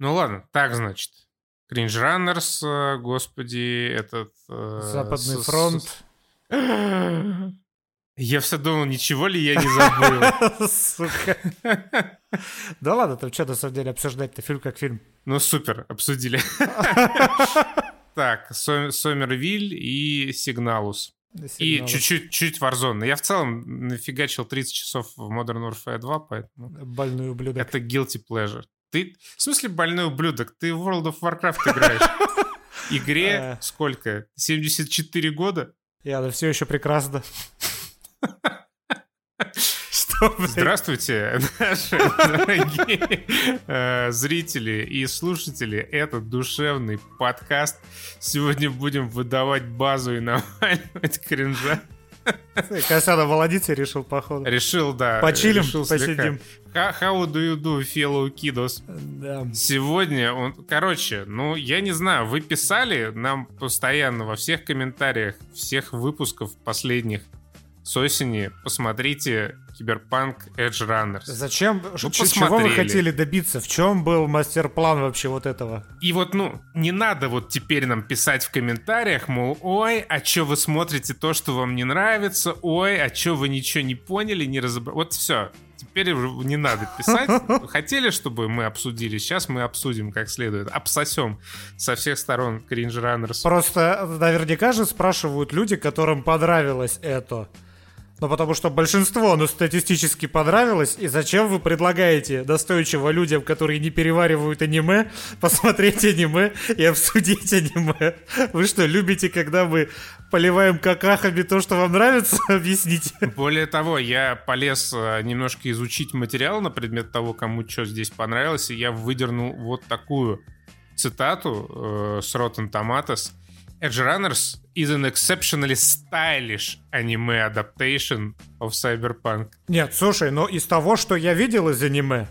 Ну ладно, так значит. Кринж Раннерс, э, господи, этот... э, Западный с- с- фронт. Я все думал, ничего ли я не забыл. Сука. Да ладно, там что на самом деле обсуждать-то фильм как фильм. Ну супер, обсудили. Так, Сом- Сомервиль и Сигналус. И чуть-чуть чуть Warzone. Я в целом нафигачил 30 часов в Modern Warfare 2, поэтому Больной ублюдок. это guilty pleasure. Ты, в смысле больной ублюдок? Ты в World of Warcraft играешь. Игре Э. сколько? 74 года? И она все еще блядь? Здравствуйте, наши дорогие э, зрители и слушатели. Это душевный подкаст. Сегодня будем выдавать базу и наваливать кринжа. Косяна молодец, решил, походу. Решил, да. Почилим, решил слегка. посидим. How, how do you do, fellow kiddos? Да. Сегодня он... Короче, ну, я не знаю, вы писали нам постоянно во всех комментариях всех выпусков последних с осени. Посмотрите Киберпанк Edge Runners. Зачем? Ну, Ч- Чего вы хотели добиться? В чем был мастер-план вообще вот этого? И вот, ну, не надо вот теперь нам писать в комментариях, мол, ой, а чё вы смотрите то, что вам не нравится, ой, а чё вы ничего не поняли, не разобрали. Вот все. Теперь уже не надо писать. Хотели, чтобы мы обсудили? Сейчас мы обсудим как следует. Обсосем со всех сторон Cringe Runners. Просто наверняка же спрашивают люди, которым понравилось это. Ну, потому что большинство, ну, статистически понравилось. И зачем вы предлагаете настойчиво людям, которые не переваривают аниме, посмотреть аниме и обсудить аниме? Вы что, любите, когда мы поливаем какахами то, что вам нравится? Объясните. Более того, я полез э, немножко изучить материал на предмет того, кому что здесь понравилось, и я выдернул вот такую цитату э, с Rotten Tomatoes. Edge Runners is an exceptionally stylish anime adaptation of Cyberpunk. Нет, слушай, но из того, что я видел из аниме,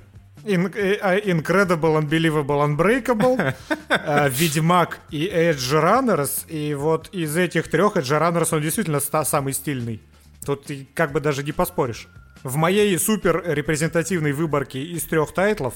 In- э, а, Incredible, Unbelievable, Unbreakable, э, Ведьмак и Edge Runners, и вот из этих трех Edge Runners он действительно ста- самый стильный. Тут ты как бы даже не поспоришь. В моей супер репрезентативной выборке из трех тайтлов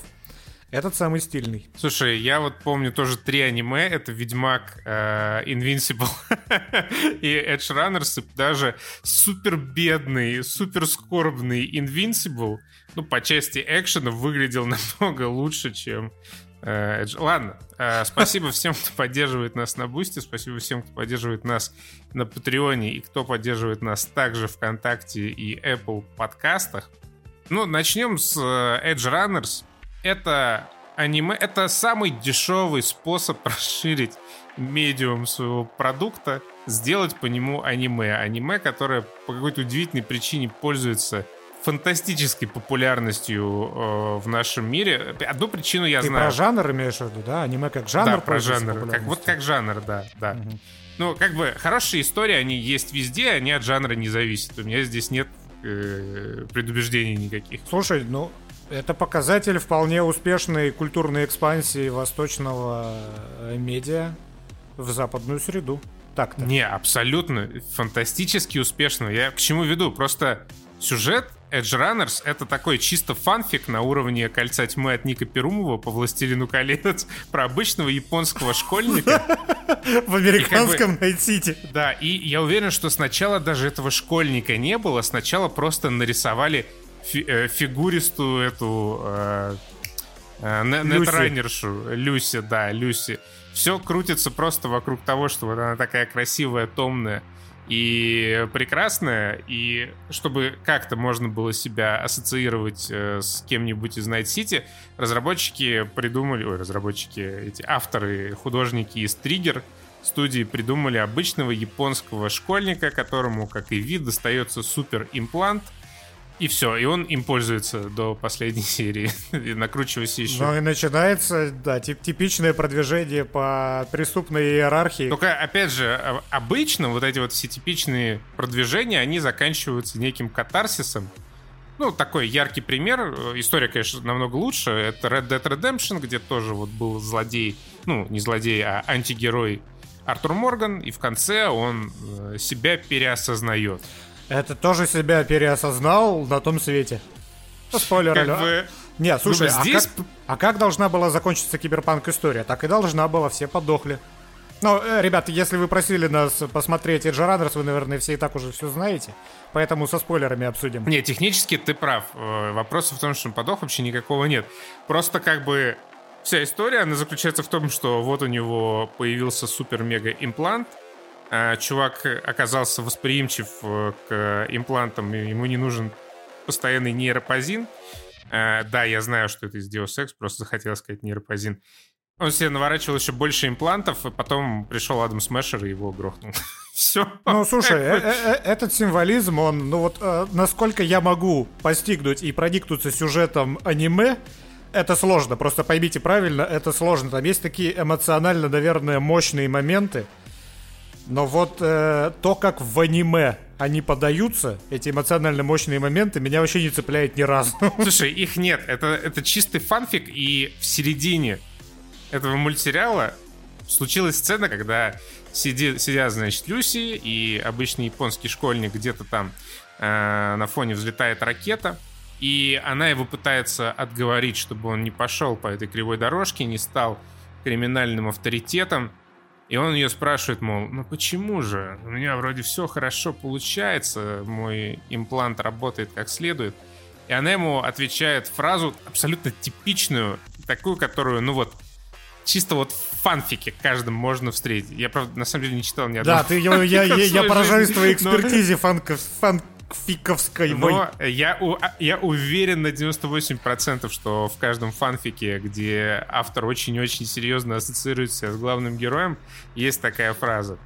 этот самый стильный. Слушай, я вот помню тоже три аниме. Это Ведьмак, э, Invincible и Edge Runners. И даже супер бедный, супер скорбный Invincible, ну, по части экшена выглядел намного лучше, чем э, Edge. Ладно, э, спасибо всем, кто поддерживает нас на Бусте, спасибо всем, кто поддерживает нас на Патреоне и кто поддерживает нас также ВКонтакте и Apple подкастах. Ну, начнем с э, Edge Runners. Это аниме, это самый дешевый способ расширить медиум своего продукта, сделать по нему аниме. Аниме, которое по какой-то удивительной причине пользуется фантастической популярностью э, в нашем мире. Одну причину я Ты знаю. про жанр имеешь в виду, да? Аниме как жанр? да, про жанр. Как, вот как жанр, да, да. Мгм. Ну, как бы хорошие истории, они есть везде, они от жанра не зависят. У меня здесь нет э, предубеждений никаких. Слушай, ну, это показатель вполне успешной культурной экспансии восточного э, медиа в западную среду. Так-то. Не, абсолютно фантастически успешно. Я к чему веду? Просто сюжет Edge Runners — это такой чисто фанфик на уровне «Кольца тьмы» от Ника Перумова по «Властелину колец» про обычного японского школьника. В американском Найт-Сити. Да, и я уверен, что сначала даже этого школьника не было, сначала просто нарисовали фи- э, фигуристую эту э, э, не- Люси. да, Люси. Все крутится просто вокруг того, что вот она такая красивая, томная и прекрасная, и чтобы как-то можно было себя ассоциировать э, с кем-нибудь из Night City, разработчики придумали, ой, разработчики, эти авторы, художники из Trigger студии придумали обычного японского школьника, которому, как и вид, достается супер имплант, и все, и он им пользуется до последней серии, и накручиваясь еще. Ну и начинается, да, тип- типичное продвижение по преступной иерархии. Только, опять же, а- обычно вот эти вот все типичные продвижения, они заканчиваются неким катарсисом. Ну, такой яркий пример. История, конечно, намного лучше. Это Red Dead Redemption, где тоже вот был злодей, ну, не злодей, а антигерой Артур Морган, и в конце он э, себя переосознает. Это тоже себя переосознал на том свете. Ну, Спойлер, Как бы, Не, слушай, Ну, а, здесь- как, а как должна была закончиться киберпанк история? Так и должна была, все подохли. Ну, ребята, если вы просили нас посмотреть Edge Runners, вы, наверное, все и так уже все знаете. Поэтому со спойлерами обсудим. Не, технически ты прав. Э, Вопроса в том, что он подох, вообще никакого нет. Просто как бы вся история, она заключается в том, что вот у него появился супер-мега-имплант, а чувак оказался восприимчив э, к имплантам, и ему не нужен постоянный нейропозин. Э, Да, я знаю, что это из Deus Ex, просто захотел сказать нейропозин. Он себе наворачивал еще больше имплантов, и потом пришел Адам Смешер и его грохнул. Все. Ну, слушай, э- э- этот символизм, он, ну вот, насколько я могу постигнуть и проникнуться сюжетом аниме, это сложно, просто поймите правильно, это сложно. Там есть такие эмоционально, наверное, мощные моменты, но вот э, то, как в аниме они подаются, эти эмоционально мощные моменты, меня вообще не цепляет ни разу. Слушай, их нет. Это, это чистый фанфик, и в середине этого мультсериала случилась сцена, когда сиди, сидят, значит, Люси и обычный японский школьник где-то там э, на фоне взлетает ракета, и она его пытается отговорить, чтобы он не пошел по этой кривой дорожке, не стал криминальным авторитетом. И он ее спрашивает, мол, ну почему же? У меня вроде все хорошо получается, мой имплант работает как следует. И она ему отвечает фразу абсолютно типичную, такую, которую, ну вот, чисто вот в фанфике каждым можно встретить. Я, правда, на самом деле не читал ни одного. Да, ты, я, я, я, я поражаюсь твоей экспертизе фанков, фанфиковской. Ой. Но я, у- а, я уверен на 98%, что в каждом фанфике, где автор очень-очень серьезно ассоциирует себя с главным героем, есть такая фраза.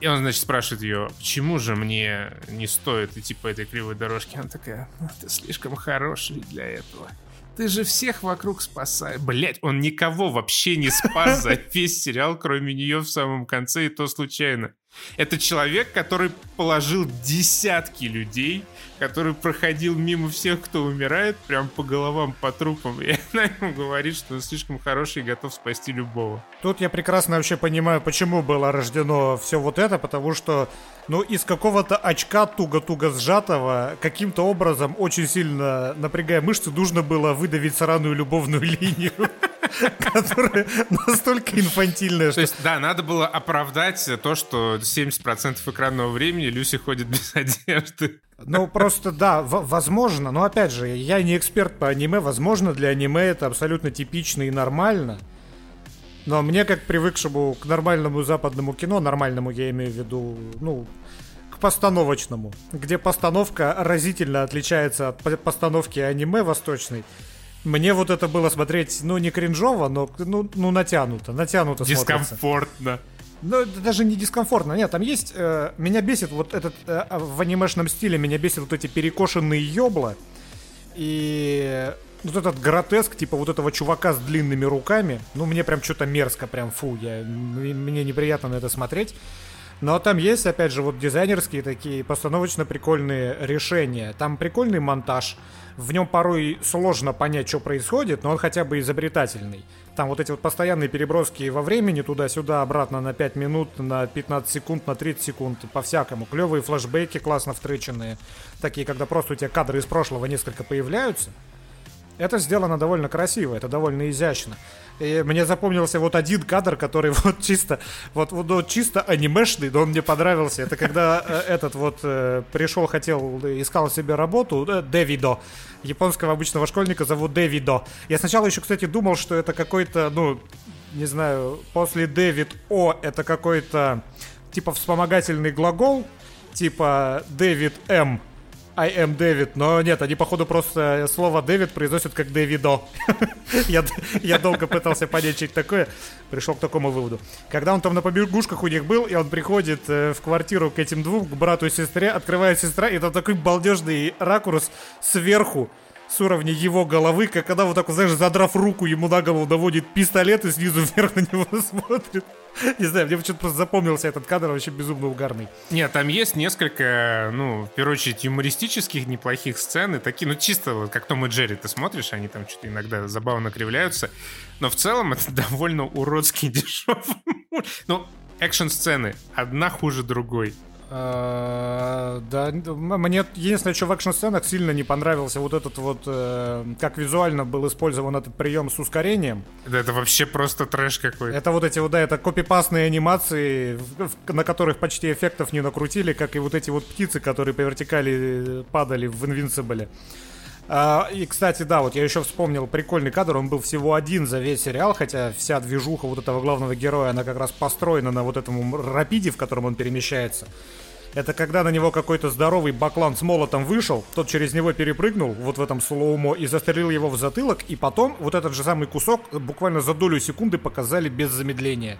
И он, значит, спрашивает ее, почему же мне не стоит идти по этой кривой дорожке? Она такая, ну, ты слишком хороший для этого. Ты же всех вокруг спасаешь. Блять, он никого вообще не спас за весь сериал, кроме нее в самом конце, и то случайно. Это человек, который положил десятки людей, который проходил мимо всех, кто умирает, прям по головам, по трупам. И она ему говорит, что он слишком хороший и готов спасти любого. Тут я прекрасно вообще понимаю, почему было рождено все вот это, потому что, ну, из какого-то очка туго-туго сжатого, каким-то образом, очень сильно напрягая мышцы, нужно было выдавить сраную любовную линию, которая настолько инфантильная, То есть, да, надо было оправдать то, что 70% экранного времени Люси ходит без одежды. Ну, просто, да, возможно, но опять же, я не эксперт по аниме, возможно, для аниме это абсолютно типично и нормально. Но мне, как привыкшему к нормальному западному кино, нормальному я имею в виду, ну, к постановочному, где постановка разительно отличается от по- постановки аниме восточной, мне вот это было смотреть, ну, не кринжово, но, ну, ну натянуто, натянуто смотрится. Дискомфортно. Ну, это даже не дискомфортно. Нет, там есть... э, меня бесит вот этот... э, в анимешном стиле меня бесит вот эти перекошенные ёбла. И вот этот гротеск, типа вот этого чувака с длинными руками, ну, мне прям что-то мерзко, прям фу, я, мне неприятно на это смотреть. Но там есть, опять же, вот дизайнерские такие постановочно прикольные решения. Там прикольный монтаж. В нем порой сложно понять, что происходит, но он хотя бы изобретательный. Там вот эти вот постоянные переброски во времени туда-сюда, обратно на 5 минут, на 15 секунд, на 30 секунд, по-всякому. Клевые флешбеки классно встреченные. Такие, когда просто у тебя кадры из прошлого несколько появляются. Это сделано довольно красиво, это довольно изящно. И мне запомнился вот один кадр, который вот чисто, вот, вот, чисто анимешный, но он мне понравился. Это когда э, этот вот э, пришел, хотел, искал себе работу, э, Дэвидо. Японского обычного школьника зовут Дэвидо. Я сначала еще, кстати, думал, что это какой-то, ну, не знаю, после Дэвид О это какой-то типа вспомогательный глагол, типа Дэвид М. I am Дэвид, но нет, они походу просто слово Дэвид произносят как Дэвидо. я, я долго пытался понять, что это такое, пришел к такому выводу. Когда он там на побегушках у них был, и он приходит э, в квартиру к этим двум, к брату и сестре, открывает сестра, и там такой балдежный ракурс сверху, с уровня его головы, как когда вот так, вот, знаешь, задрав руку, ему на голову доводит пистолет и снизу вверх на него смотрит. Не знаю, мне почему-то просто запомнился этот кадр, вообще безумно угарный. Нет, там есть несколько, ну, в первую очередь, юмористических неплохих сцен, и такие, ну, чисто вот как Том и Джерри ты смотришь, они там что-то иногда забавно кривляются, но в целом это довольно уродский дешевый. Ну, экшн-сцены, одна хуже другой. А, да, мне единственное, что в экшн-сценах сильно не понравился вот этот вот, э, как визуально был использован этот прием с ускорением. Да, это вообще просто трэш какой-то. Это вот эти вот, да, это копипастные анимации, на которых почти эффектов не накрутили, как и вот эти вот птицы, которые по вертикали падали в Invincible. А, и, кстати, да, вот я еще вспомнил прикольный кадр, он был всего один за весь сериал, хотя вся движуха вот этого главного героя, она как раз построена на вот этом рапиде, в котором он перемещается. Это когда на него какой-то здоровый баклан с молотом вышел, тот через него перепрыгнул вот в этом слоумо и застрелил его в затылок, и потом вот этот же самый кусок буквально за долю секунды показали без замедления.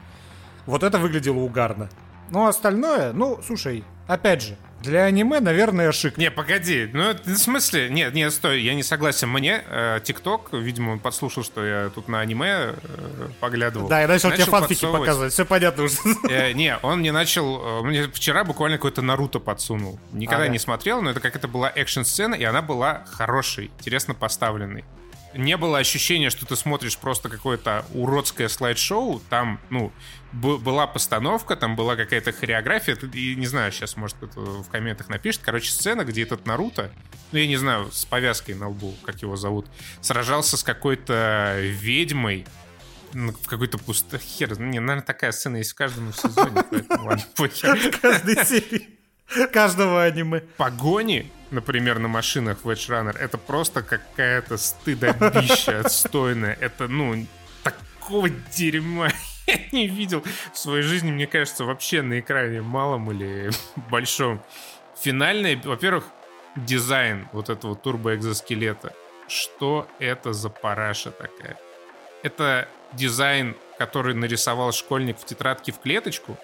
Вот это выглядело угарно. Ну, а остальное, ну, слушай, опять же, для аниме, наверное, шик. Не, погоди, ну в смысле, нет, нет, стой, я не согласен. Мне э, ТикТок, э, видимо, он подслушал, что я тут на аниме э, поглядывал. Да, я начал, начал тебе фанфики показывать, все понятно уже. Э, не, он мне начал, э, мне вчера буквально какой-то Наруто подсунул. Никогда ага. не смотрел, но это как это была экшн-сцена, и она была хорошей, интересно поставленной не было ощущения, что ты смотришь просто какое-то уродское слайд-шоу. Там, ну, была постановка, там была какая-то хореография. И не знаю, сейчас, может, кто-то в комментах напишет. Короче, сцена, где этот Наруто, ну, я не знаю, с повязкой на лбу, как его зовут, сражался с какой-то ведьмой в какой-то пустой хер. Не, наверное, такая сцена есть в каждом сезоне, поэтому ладно, похер. Каждой серии. Каждого аниме. Погони, например, на машинах в Edge Runner, это просто какая-то стыдобища отстойная. Это, ну, такого дерьма я не видел в своей жизни, мне кажется, вообще на экране малом или большом. Финальный, во-первых, дизайн вот этого турбоэкзоскелета. Что это за параша такая? Это дизайн, который нарисовал школьник в тетрадке в клеточку,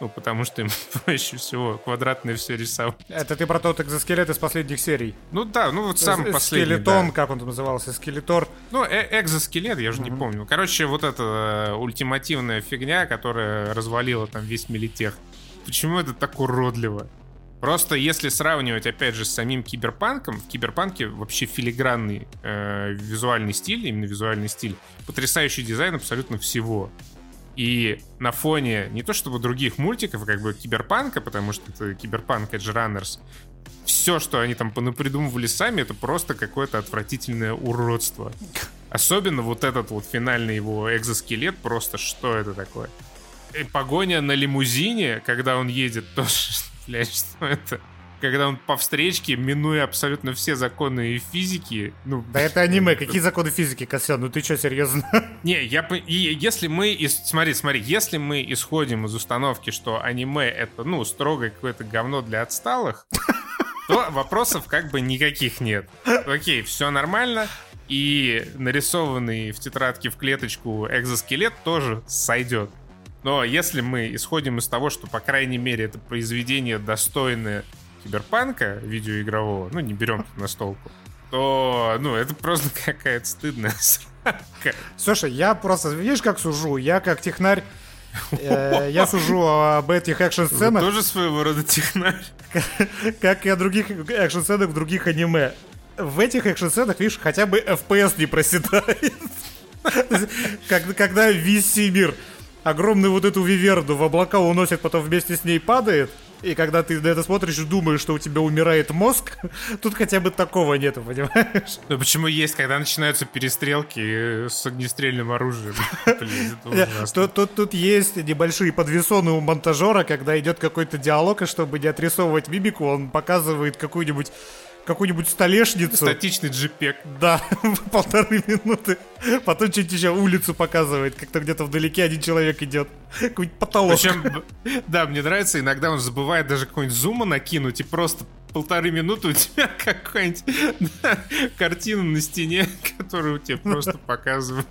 ну, потому что им проще всего квадратное все рисовать. Это ты про тот экзоскелет из последних серий? Ну да, ну вот сам последний. Скелетон, да. как он там назывался, скелетор. Ну, э экзоскелет, я уже mm-hmm. не помню. Короче, вот эта э, ультимативная фигня, которая развалила там весь милитех. Почему это так уродливо? Просто если сравнивать, опять же, с самим киберпанком, в киберпанке вообще филигранный э, визуальный стиль, именно визуальный стиль, потрясающий дизайн абсолютно всего. И на фоне не то чтобы других мультиков, как бы киберпанка, потому что это киберпанк Edge Runners, все, что они там понапридумывали сами, это просто какое-то отвратительное уродство. Особенно вот этот вот финальный его экзоскелет, просто что это такое? И погоня на лимузине, когда он едет, тоже, блядь, что это? Когда он по встречке, минуя абсолютно все законы физики, ну... Да это аниме, какие законы физики, Косян, ну ты что, серьезно? Не, я... И если мы... Из, смотри, смотри, если мы исходим из установки, что аниме это, ну, строго какое-то говно для отсталых, то вопросов как бы никаких нет. Окей, все нормально, и нарисованный в тетрадке в клеточку экзоскелет тоже сойдет. Но если мы исходим из того, что, по крайней мере, это произведение достойное киберпанка видеоигрового, ну, не берем на столку, то, ну, это просто какая-то стыдная срака. Слушай, я просто, видишь, как сужу? Я как технарь э, я сужу об этих экшн-сценах. Тоже своего рода технарь. Как и о других экшн-сценах в других аниме. В этих экшн-сценах, видишь, хотя бы FPS не проседает. Когда весь мир огромную вот эту виверду в облака уносит, потом вместе с ней падает, и когда ты на это смотришь и думаешь, что у тебя умирает мозг, тут хотя бы такого нету, понимаешь? Ну почему есть, когда начинаются перестрелки с огнестрельным оружием? тут, есть небольшие подвесоны у монтажера, когда идет какой-то диалог, и чтобы не отрисовывать мимику, он показывает какую-нибудь какую-нибудь столешницу. Статичный джипек. Да, полторы минуты. Потом чуть еще улицу показывает, как-то где-то вдалеке один человек идет. Какой-нибудь потолок. Причем, да, мне нравится, иногда он забывает даже какой-нибудь зума накинуть и просто полторы минуты у тебя какая-нибудь да, картина на стене, которую тебе просто показывают.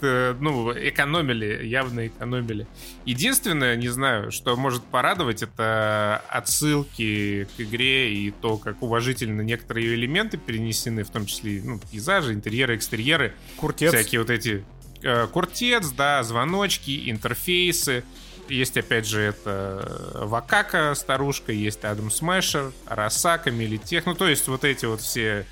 Ну, экономили, явно экономили. Единственное, не знаю, что может порадовать, это отсылки к игре и то, как уважительно некоторые элементы перенесены, в том числе ну, пейзажи, интерьеры, экстерьеры. Куртец. Всякие вот эти э, куртец, да, звоночки, интерфейсы. Есть, опять же, это Вакако старушка, есть Адам Смешер, Арасака, Милитех. Ну, то есть вот эти вот все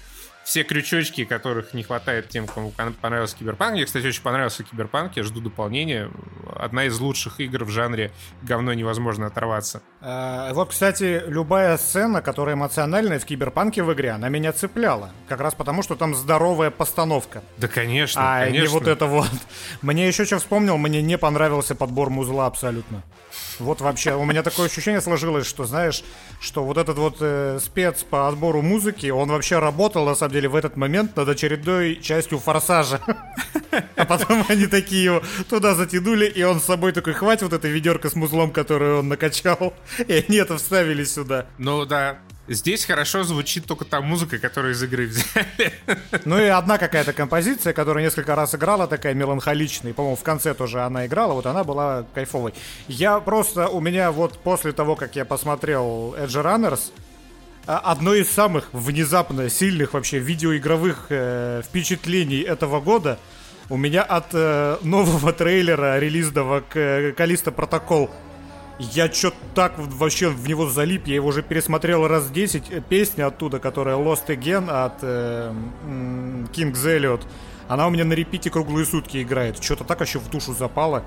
все крючочки, которых не хватает тем, кому понравился Киберпанк. Мне, кстати, очень понравился Киберпанк, я жду дополнения. Одна из лучших игр в жанре говно невозможно оторваться. Э, вот, кстати, любая сцена, которая эмоциональная в киберпанке в игре, она меня цепляла. Как раз потому, что там здоровая постановка. Да, конечно, А конечно. не вот это вот. Мне еще что вспомнил, мне не понравился подбор музла абсолютно. Вот вообще, у меня такое ощущение сложилось, что, знаешь, что вот этот вот э, спец по отбору музыки, он вообще работал, на самом деле, в этот момент над очередной частью «Форсажа». А потом они такие его туда затянули, и он с собой такой, хватит вот это ведерко с музлом, которое он накачал. И они это вставили сюда. Ну да, Здесь хорошо звучит только та музыка, которую из игры взяли. Ну и одна какая-то композиция, которая несколько раз играла, такая меланхоличная. По-моему, в конце тоже она играла, вот она была кайфовой. Я просто, у меня вот после того, как я посмотрел Edge Runners, а, одно из самых внезапно сильных вообще видеоигровых э, впечатлений этого года у меня от э, нового трейлера релизного к э, Калиста Протокол я чё так вообще в него залип, я его уже пересмотрел раз 10. Песня оттуда, которая Lost Again от э, King's Elliot, она у меня на репите круглые сутки играет. Что-то так вообще в душу запало.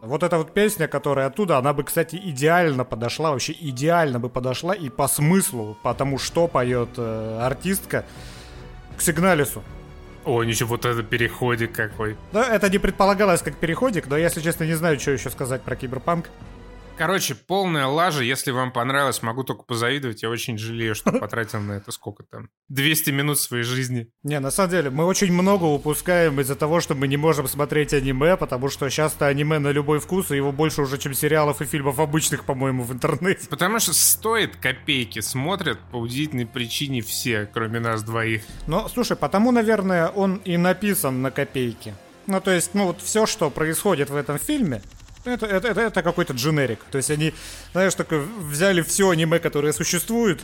Вот эта вот песня, которая оттуда, она бы, кстати, идеально подошла, вообще идеально бы подошла и по смыслу, потому что поет э, артистка, к Сигналису. О, ничего, вот это переходик какой. Да, это не предполагалось как переходик, но если честно, не знаю, что еще сказать про Киберпанк. Короче, полная лажа. Если вам понравилось, могу только позавидовать. Я очень жалею, что потратил на это сколько там? 200 минут своей жизни. Не, на самом деле, мы очень много упускаем из-за того, что мы не можем смотреть аниме, потому что часто аниме на любой вкус, и его больше уже, чем сериалов и фильмов обычных, по-моему, в интернете. Потому что стоит копейки, смотрят по удивительной причине все, кроме нас двоих. Но, слушай, потому, наверное, он и написан на копейки. Ну, то есть, ну, вот все, что происходит в этом фильме, это, это, это, это какой-то дженерик. То есть они, знаешь, только взяли все аниме, которое существует,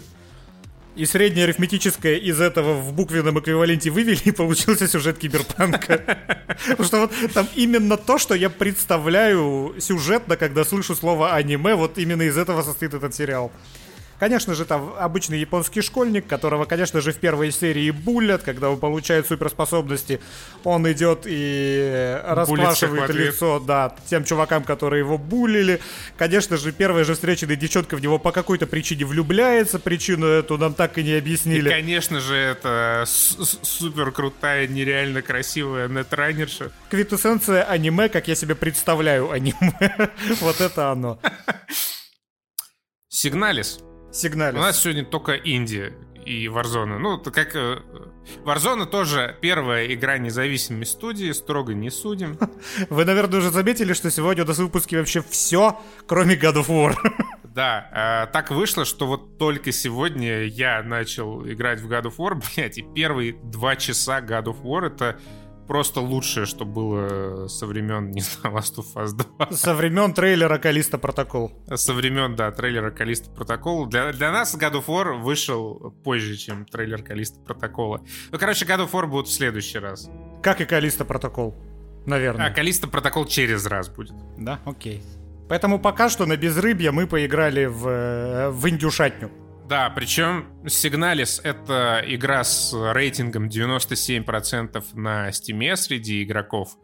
и среднее арифметическое из этого в буквенном эквиваленте вывели, и получился сюжет киберпанка. Потому что вот там именно то, что я представляю сюжетно, когда слышу слово аниме, вот именно из этого состоит этот сериал. Конечно же, там обычный японский школьник, которого, конечно же, в первой серии булят, когда он получает суперспособности. Он идет и расплашивает лицо, да, тем чувакам, которые его булили. Конечно же, первая же встреченная девчонка в него по какой-то причине влюбляется. Причину эту нам так и не объяснили. И, конечно же, это супер крутая, нереально красивая нетранерша. Квитэссенция аниме, как я себе представляю аниме. вот это оно. Сигналис. Сигналис. У нас сегодня только Индия и Warzone. Ну, как... Э, Warzone тоже первая игра независимой студии, строго не судим. Вы, наверное, уже заметили, что сегодня у нас в выпуске вообще все, кроме God of War. Да, э, так вышло, что вот только сегодня я начал играть в God of War, блядь, и первые два часа God of War это просто лучшее, что было со времен, не знаю, Last of Us 2. Со времен трейлера Калиста Протокол. Со времен, да, трейлера Калиста Протокол. Для, для нас God of War вышел позже, чем трейлер Калиста Протокола. Ну, короче, God of War будет в следующий раз. Как и Калиста Протокол, наверное. А, Калиста Протокол через раз будет. Да, окей. Поэтому пока что на безрыбье мы поиграли в, э, в индюшатню. Да, причем Сигналис — это игра с рейтингом 97% на Steam среди игроков.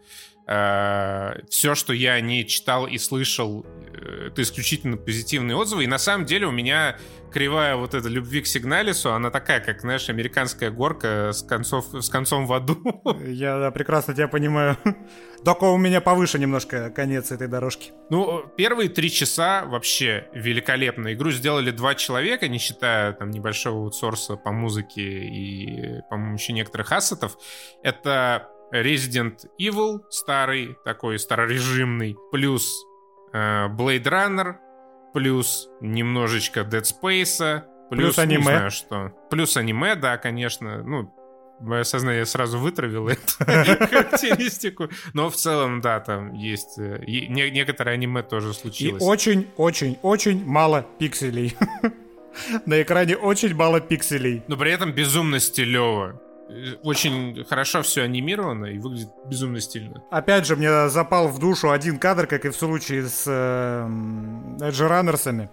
Э, Все, что я о ней читал и слышал, э, это исключительно позитивные отзывы. И на самом деле у меня кривая вот эта любви к Сигналису, она такая, как, знаешь, американская горка с, концов, с концом в аду. Я да, прекрасно тебя понимаю. Только у меня повыше немножко конец этой дорожки. Ну, первые три часа вообще великолепно. Игру сделали два человека, не считая там небольшого аутсорса по музыке и, по-моему, еще некоторых ассетов. Это Resident Evil старый, такой старорежимный, плюс э, Blade Runner, плюс немножечко Dead Space, плюс, плюс аниме. Не знаю что. Плюс аниме, да, конечно. Ну, мое сознание сразу вытравило эту характеристику. Но в целом, да, там есть... Э, некоторые аниме тоже случилось. И очень-очень-очень мало пикселей. На экране очень мало пикселей. Но при этом безумно стилево очень хорошо все анимировано и выглядит безумно стильно. Опять же, мне запал в душу один кадр, как и в случае с э, Edge Runners'ами.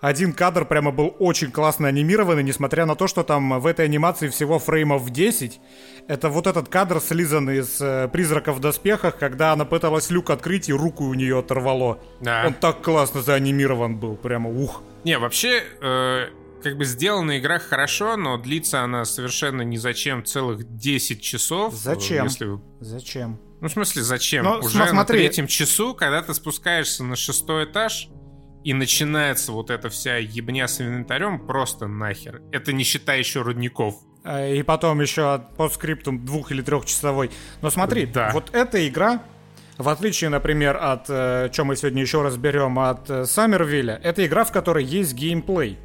один кадр прямо был очень классно анимированный, несмотря на то, что там в этой анимации всего фреймов 10. Это вот этот кадр, слизанный из э, «Призрака в доспехах», когда она пыталась люк открыть, и руку у нее оторвало. Да. Он так классно заанимирован был, прямо ух. Не, вообще, э, как бы сделана игра хорошо, но длится она совершенно ни зачем целых 10 часов. Зачем? Если... Зачем? Ну, в смысле, зачем? Но, Уже смотри... на третьем часу, когда ты спускаешься на шестой этаж, и начинается вот эта вся ебня с инвентарем просто нахер. Это не считая еще рудников. А, и потом еще по скриптум двух- или трехчасовой. Но смотри, да. вот эта игра, в отличие, например, от, э, чем мы сегодня еще разберем, от э, Саммервилля, это игра, в которой есть геймплей.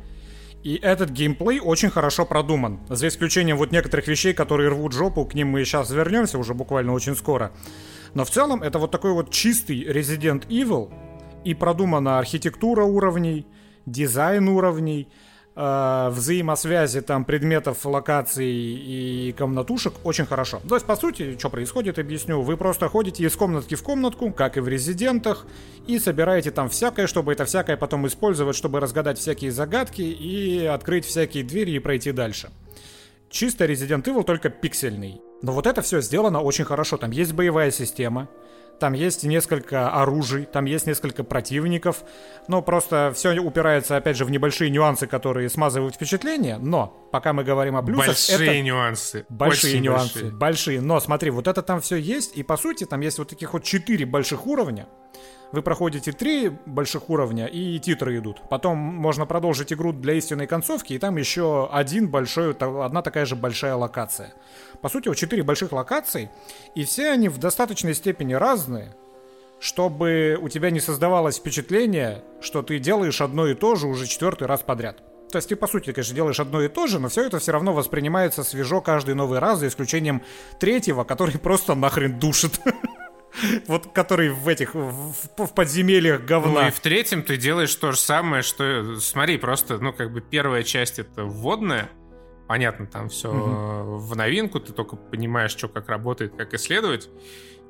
И этот геймплей очень хорошо продуман. За исключением вот некоторых вещей, которые рвут жопу, к ним мы сейчас вернемся уже буквально очень скоро. Но в целом это вот такой вот чистый Resident Evil, и продумана архитектура уровней, дизайн уровней, э, взаимосвязи там предметов, локаций и комнатушек очень хорошо. То есть, по сути, что происходит, объясню. Вы просто ходите из комнатки в комнатку, как и в резидентах, и собираете там всякое, чтобы это всякое потом использовать, чтобы разгадать всякие загадки и открыть всякие двери и пройти дальше. Чисто Resident Evil, только пиксельный. Но вот это все сделано очень хорошо. Там есть боевая система, там есть несколько оружий, там есть несколько противников. Но просто все упирается, опять же, в небольшие нюансы, которые смазывают впечатление. Но пока мы говорим о плюсах... Большие это... нюансы. Большие Очень нюансы. Большие. большие. Но смотри, вот это там все есть. И по сути там есть вот таких вот четыре больших уровня. Вы проходите три больших уровня, и титры идут. Потом можно продолжить игру для истинной концовки, и там еще один большой, одна такая же большая локация. По сути, вот четыре больших локаций, и все они в достаточной степени разные, чтобы у тебя не создавалось впечатление, что ты делаешь одно и то же уже четвертый раз подряд. То есть ты, по сути, конечно, делаешь одно и то же, но все это все равно воспринимается свежо каждый новый раз, за исключением третьего, который просто нахрен душит. Вот который в этих, в, в подземельях говна. Ну и в третьем ты делаешь то же самое, что... Смотри, просто, ну, как бы первая часть это вводная, понятно, там все угу. в новинку, ты только понимаешь, что как работает, как исследовать.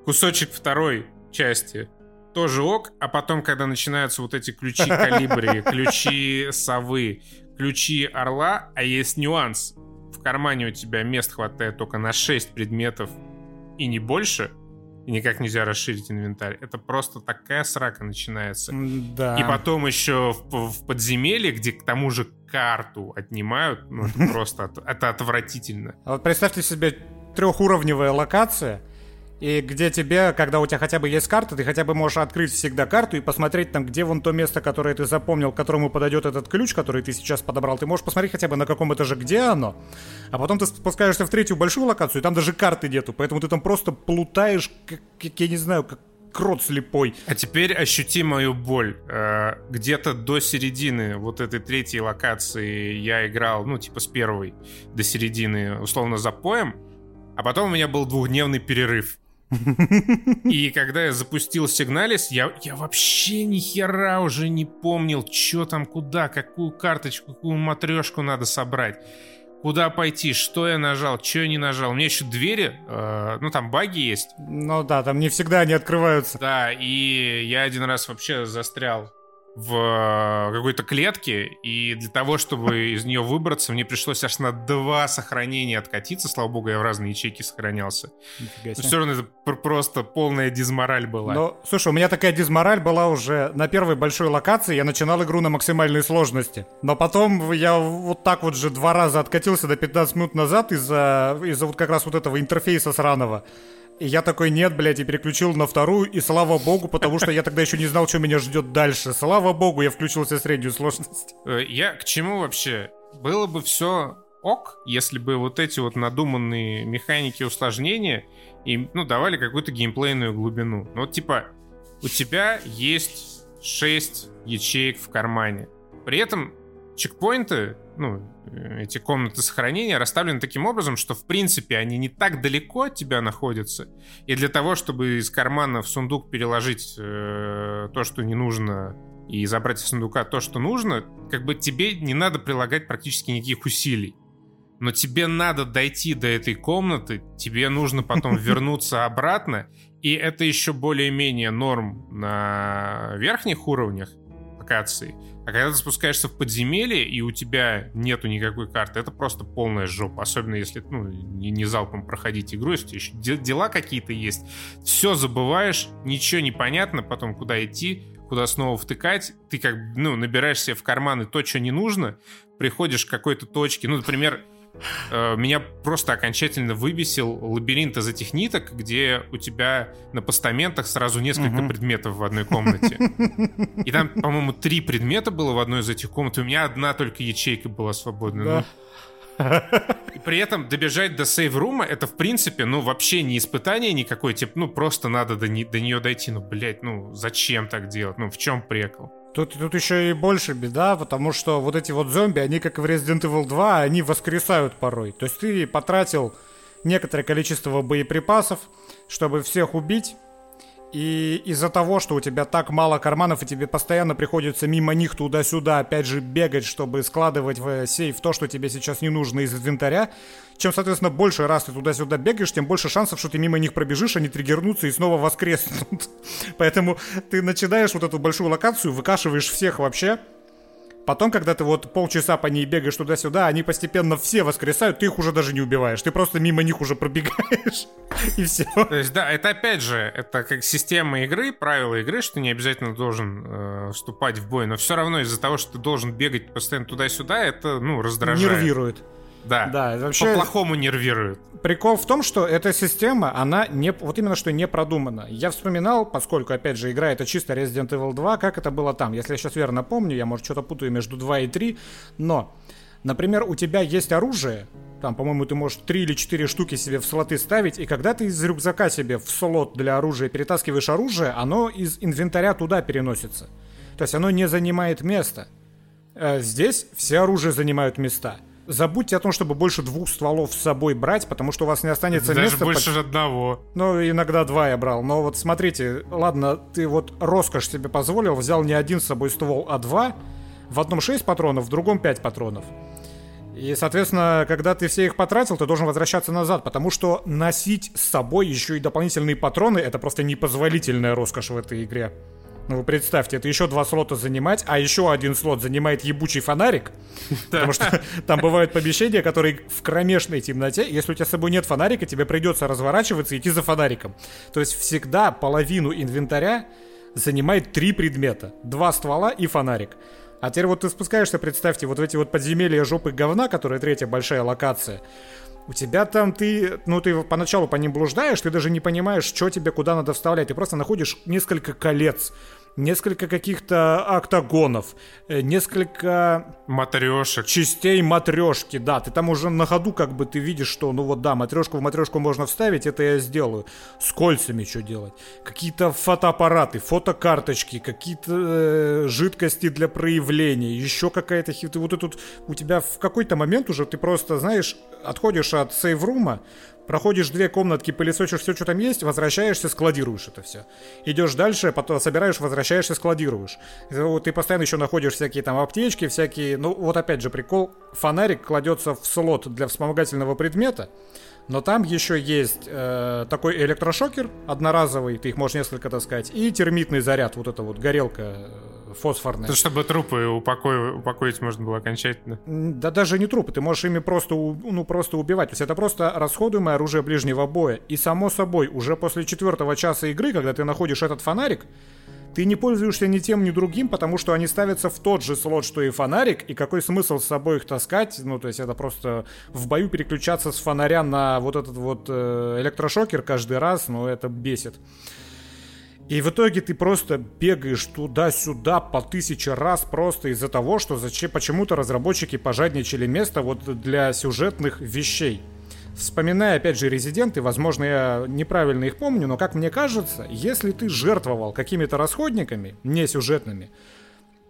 Кусочек второй части тоже ок, а потом, когда начинаются вот эти ключи калибри, ключи совы, ключи орла, а есть нюанс. В кармане у тебя мест хватает только на 6 предметов и не больше — и никак нельзя расширить инвентарь. Это просто такая срака начинается. Да. И потом еще в, в подземелье, где к тому же карту отнимают, ну это просто это отвратительно. А вот представьте себе трехуровневая локация, и где тебе, когда у тебя хотя бы есть карта, ты хотя бы можешь открыть всегда карту и посмотреть там, где вон то место, которое ты запомнил, к которому подойдет этот ключ, который ты сейчас подобрал. Ты можешь посмотреть хотя бы на каком этаже, где оно. А потом ты спускаешься в третью большую локацию, и там даже карты нету. Поэтому ты там просто плутаешь, как, я не знаю, как крот слепой. А теперь ощути мою боль. Э, где-то до середины вот этой третьей локации я играл, ну, типа с первой до середины, условно, за поем. А потом у меня был двухдневный перерыв. И когда я запустил сигналис, я, я вообще ни хера уже не помнил, что там, куда, какую карточку, какую матрешку надо собрать. Куда пойти, что я нажал, что я не нажал. У меня еще двери, э, ну там баги есть. Ну да, там не всегда они открываются. Да, и я один раз вообще застрял в какой-то клетке, и для того, чтобы из нее выбраться, мне пришлось аж на два сохранения откатиться. Слава богу, я в разные ячейки сохранялся. Но все равно это просто полная дизмораль была. Ну, слушай, у меня такая дизмораль была уже на первой большой локации. Я начинал игру на максимальной сложности. Но потом я вот так вот же два раза откатился до 15 минут назад из-за из вот как раз вот этого интерфейса сраного. И я такой, нет, блядь, и переключил на вторую, и слава богу, потому что я тогда еще не знал, что меня ждет дальше. Слава богу, я включился в среднюю сложность. Э, я к чему вообще? Было бы все ок, если бы вот эти вот надуманные механики усложнения им, ну, давали какую-то геймплейную глубину. Ну, вот, типа, у тебя есть 6 ячеек в кармане. При этом чекпоинты, ну, эти комнаты сохранения расставлены таким образом, что в принципе они не так далеко от тебя находятся. И для того, чтобы из кармана в сундук переложить э, то, что не нужно, и забрать из сундука то, что нужно, как бы тебе не надо прилагать практически никаких усилий. Но тебе надо дойти до этой комнаты, тебе нужно потом вернуться обратно, и это еще более-менее норм на верхних уровнях, локации. А когда ты спускаешься в подземелье, и у тебя нету никакой карты, это просто полная жопа. Особенно если ну, не, не залпом проходить игру, если еще дела какие-то есть. Все забываешь, ничего не понятно, потом куда идти, куда снова втыкать. Ты как ну, набираешь себе в карманы то, что не нужно, приходишь к какой-то точке. Ну, например, меня просто окончательно выбесил лабиринт из этих ниток, где у тебя на постаментах сразу несколько угу. предметов в одной комнате. И там, по-моему, три предмета было в одной из этих комнат, и у меня одна только ячейка была свободна. Да. Ну, и при этом добежать до сейв-рума, это, в принципе, ну, вообще не испытание никакое, типа, ну, просто надо до, не, до нее дойти. Ну, блядь, ну, зачем так делать? Ну, в чем прикол? Тут, тут еще и больше беда, потому что вот эти вот зомби, они как в Resident Evil 2, они воскресают порой. То есть ты потратил некоторое количество боеприпасов, чтобы всех убить, и из-за того, что у тебя так мало карманов, и тебе постоянно приходится мимо них туда-сюда, опять же, бегать, чтобы складывать в сейф то, что тебе сейчас не нужно из инвентаря, чем, соответственно, больше раз ты туда-сюда бегаешь, тем больше шансов, что ты мимо них пробежишь, они триггернутся и снова воскреснут. Поэтому ты начинаешь вот эту большую локацию, выкашиваешь всех вообще, Потом, когда ты вот полчаса по ней бегаешь туда-сюда, они постепенно все воскресают, ты их уже даже не убиваешь. Ты просто мимо них уже пробегаешь, и все. То есть, да, это опять же, это как система игры, правила игры, что не обязательно должен э, вступать в бой, но все равно из-за того, что ты должен бегать постоянно туда-сюда, это, ну, раздражает. Нервирует. Да, да вообще... По-плохому нервирует. Прикол в том, что эта система, она не, вот именно что не продумана. Я вспоминал, поскольку, опять же, игра это чисто Resident Evil 2, как это было там. Если я сейчас верно помню, я, может, что-то путаю между 2 и 3, но, например, у тебя есть оружие, там, по-моему, ты можешь 3 или 4 штуки себе в слоты ставить, и когда ты из рюкзака себе в слот для оружия перетаскиваешь оружие, оно из инвентаря туда переносится. То есть оно не занимает места. Э, здесь все оружие занимают места забудьте о том, чтобы больше двух стволов с собой брать, потому что у вас не останется Даже места. больше под... одного. Ну, иногда два я брал. Но вот смотрите, ладно, ты вот роскошь себе позволил, взял не один с собой ствол, а два. В одном 6 патронов, в другом 5 патронов. И, соответственно, когда ты все их потратил, ты должен возвращаться назад, потому что носить с собой еще и дополнительные патроны — это просто непозволительная роскошь в этой игре. Ну вы представьте, это еще два слота занимать, а еще один слот занимает ебучий фонарик. Потому что там бывают помещения, которые в кромешной темноте. Если у тебя с собой нет фонарика, тебе придется разворачиваться и идти за фонариком. То есть всегда половину инвентаря занимает три предмета. Два ствола и фонарик. А теперь вот ты спускаешься, представьте, вот в эти вот подземелья жопы говна, которая третья большая локация. У тебя там ты, ну ты поначалу по ним блуждаешь, ты даже не понимаешь, что тебе куда надо вставлять. Ты просто находишь несколько колец несколько каких-то октагонов, э, несколько... Матрешек. Частей матрешки, да. Ты там уже на ходу как бы ты видишь, что, ну вот да, матрешку в матрешку можно вставить, это я сделаю. С кольцами что делать? Какие-то фотоаппараты, фотокарточки, какие-то э, жидкости для проявления, еще какая-то... Ты вот тут у тебя в какой-то момент уже ты просто, знаешь, отходишь от сейврума, проходишь две комнатки, пылесосишь все, что там есть, возвращаешься, складируешь это все. Идешь дальше, потом собираешь, возвращаешься, складируешь. Ты постоянно еще находишь всякие там аптечки, всякие... Ну, вот опять же прикол. Фонарик кладется в слот для вспомогательного предмета, но там еще есть э, такой электрошокер одноразовый, ты их можешь несколько таскать, и термитный заряд, вот эта вот горелка фосфорная. Это чтобы трупы упоко... упокоить можно было окончательно. Да даже не трупы, ты можешь ими просто, ну, просто убивать. То есть это просто расходуемое оружие ближнего боя. И само собой, уже после четвертого часа игры, когда ты находишь этот фонарик, ты не пользуешься ни тем, ни другим, потому что они ставятся в тот же слот, что и фонарик, и какой смысл с собой их таскать? Ну, то есть это просто в бою переключаться с фонаря на вот этот вот э, электрошокер каждый раз, ну, это бесит. И в итоге ты просто бегаешь туда-сюда по тысяче раз просто из-за того, что зачем почему-то разработчики пожадничали место вот для сюжетных вещей. Вспоминая, опять же, резиденты, возможно, я неправильно их помню, но, как мне кажется, если ты жертвовал какими-то расходниками, не сюжетными,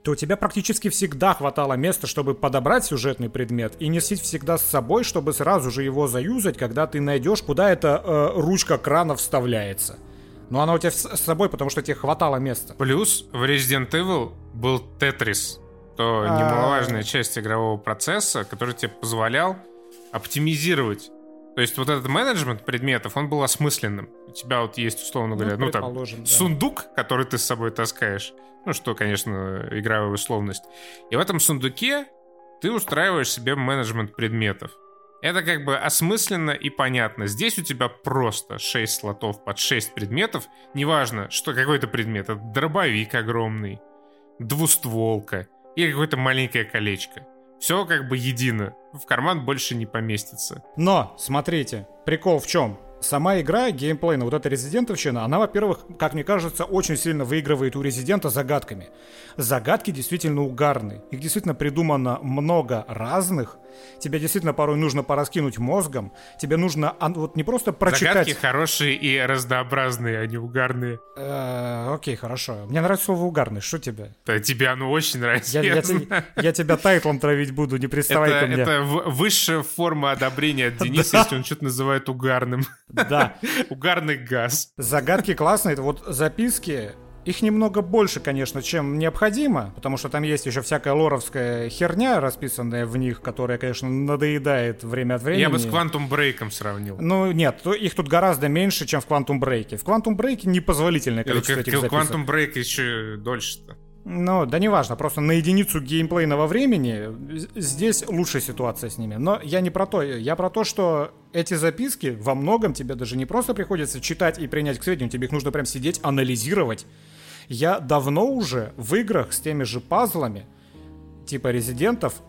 то у тебя практически всегда хватало места, чтобы подобрать сюжетный предмет и носить всегда с собой, чтобы сразу же его заюзать, когда ты найдешь, куда эта э, ручка крана вставляется. Но она у тебя с собой, потому что тебе хватало места. Плюс в Resident Evil был Тетрис, то немаловажная часть игрового процесса, который тебе позволял оптимизировать То есть вот этот менеджмент предметов, он был осмысленным. У тебя вот есть, условно Ну, говоря, ну, там, предположим, да. сундук, который ты с собой таскаешь. Ну, что, конечно, игровая условность. И в этом сундуке ты устраиваешь себе менеджмент предметов. Это как бы осмысленно и понятно. Здесь у тебя просто 6 слотов под 6 предметов. Неважно, что какой то предмет. Это дробовик огромный, двустволка или какое-то маленькое колечко. Все как бы едино. В карман больше не поместится. Но, смотрите, прикол в чем? Сама игра, геймплейна, вот эта резидентовщина, она, во-первых, как мне кажется, очень сильно выигрывает у резидента загадками. Загадки действительно угарные. Их действительно придумано много разных. Тебе действительно порой нужно пораскинуть мозгом. Тебе нужно вот не просто прочитать... Загадки хорошие и разнообразные, а не угарные. Э, окей, хорошо. Мне нравится слово угарный. Что тебе? Да, тебе оно очень нравится. Я, я те- я тебя тайтлом травить буду, не приставай Это, ко мне. это высшая форма одобрения от Дениса, если он что-то называет угарным. Да. Угарный газ. Загадки классные. Это вот записки. Их немного больше, конечно, чем необходимо, потому что там есть еще всякая лоровская херня, расписанная в них, которая, конечно, надоедает время от времени. Я бы с Quantum Break сравнил. Ну, нет, их тут гораздо меньше, чем в Quantum Break. В Quantum Break непозволительное количество этих записок. Quantum Break еще дольше-то. Ну, да неважно, просто на единицу геймплейного времени здесь лучшая ситуация с ними. Но я не про то, я про то, что эти записки во многом тебе даже не просто приходится читать и принять к сведению, тебе их нужно прям сидеть, анализировать. Я давно уже в играх с теми же пазлами, типа резидентов,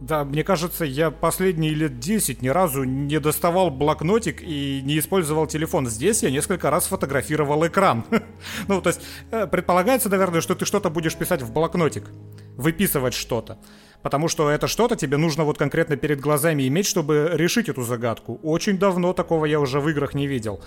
да, мне кажется, я последние лет 10 ни разу не доставал блокнотик и не использовал телефон. Здесь я несколько раз фотографировал экран. Ну, то есть, э, предполагается, наверное, что ты что-то будешь писать в блокнотик, выписывать что-то. Потому что это что-то тебе нужно вот конкретно перед глазами иметь, чтобы решить эту загадку. Очень давно такого я уже в играх не видел.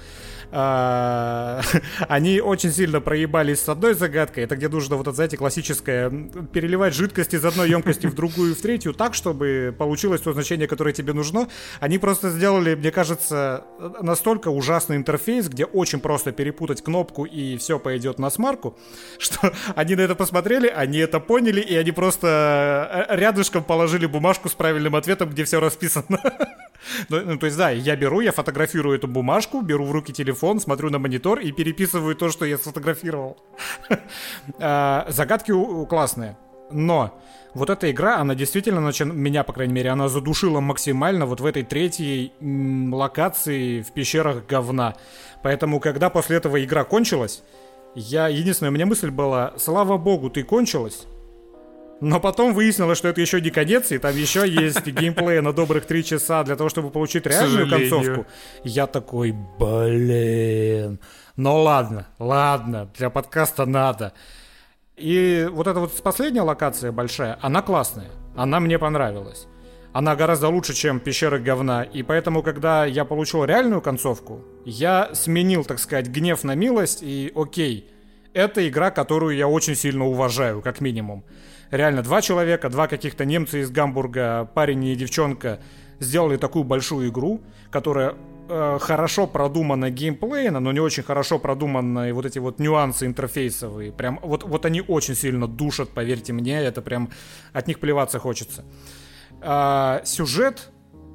А, Они очень сильно проебались с одной загадкой. Это где нужно вот, это, знаете, классическое переливать жидкость из одной емкости в другую и в третью так, чтобы получилось то значение, которое тебе нужно. Они просто сделали, мне кажется, настолько ужасный интерфейс, где очень просто перепутать кнопку и все пойдет на смарку, что они на это посмотрели, они это поняли, и они просто э, рядышком положили бумажку с правильным ответом, где все расписано. Ну, ну, то есть, да, я беру, я фотографирую эту бумажку, беру в руки телефон, смотрю на монитор и переписываю то, что я сфотографировал. А, Загадки классные. Но вот эта игра, она действительно, начи- меня, по крайней мере, она задушила максимально вот в этой третьей локации в пещерах говна. Поэтому, когда после этого игра кончилась, я, единственная у меня мысль была, слава богу, ты кончилась, но потом выяснилось, что это еще не конец, и там еще есть геймплей на добрых три часа для того, чтобы получить реальную концовку. Я такой, блин. Ну ладно, ладно, для подкаста надо. И вот эта вот последняя локация большая, она классная. Она мне понравилась. Она гораздо лучше, чем пещера говна. И поэтому, когда я получил реальную концовку, я сменил, так сказать, гнев на милость. И окей, это игра, которую я очень сильно уважаю, как минимум. Реально, два человека, два каких-то немца из Гамбурга, парень и девчонка, сделали такую большую игру, которая э, хорошо продумана геймплейно, но не очень хорошо продуманы вот эти вот нюансы интерфейсовые. Прям вот, вот они очень сильно душат, поверьте мне, это прям от них плеваться хочется. А, сюжет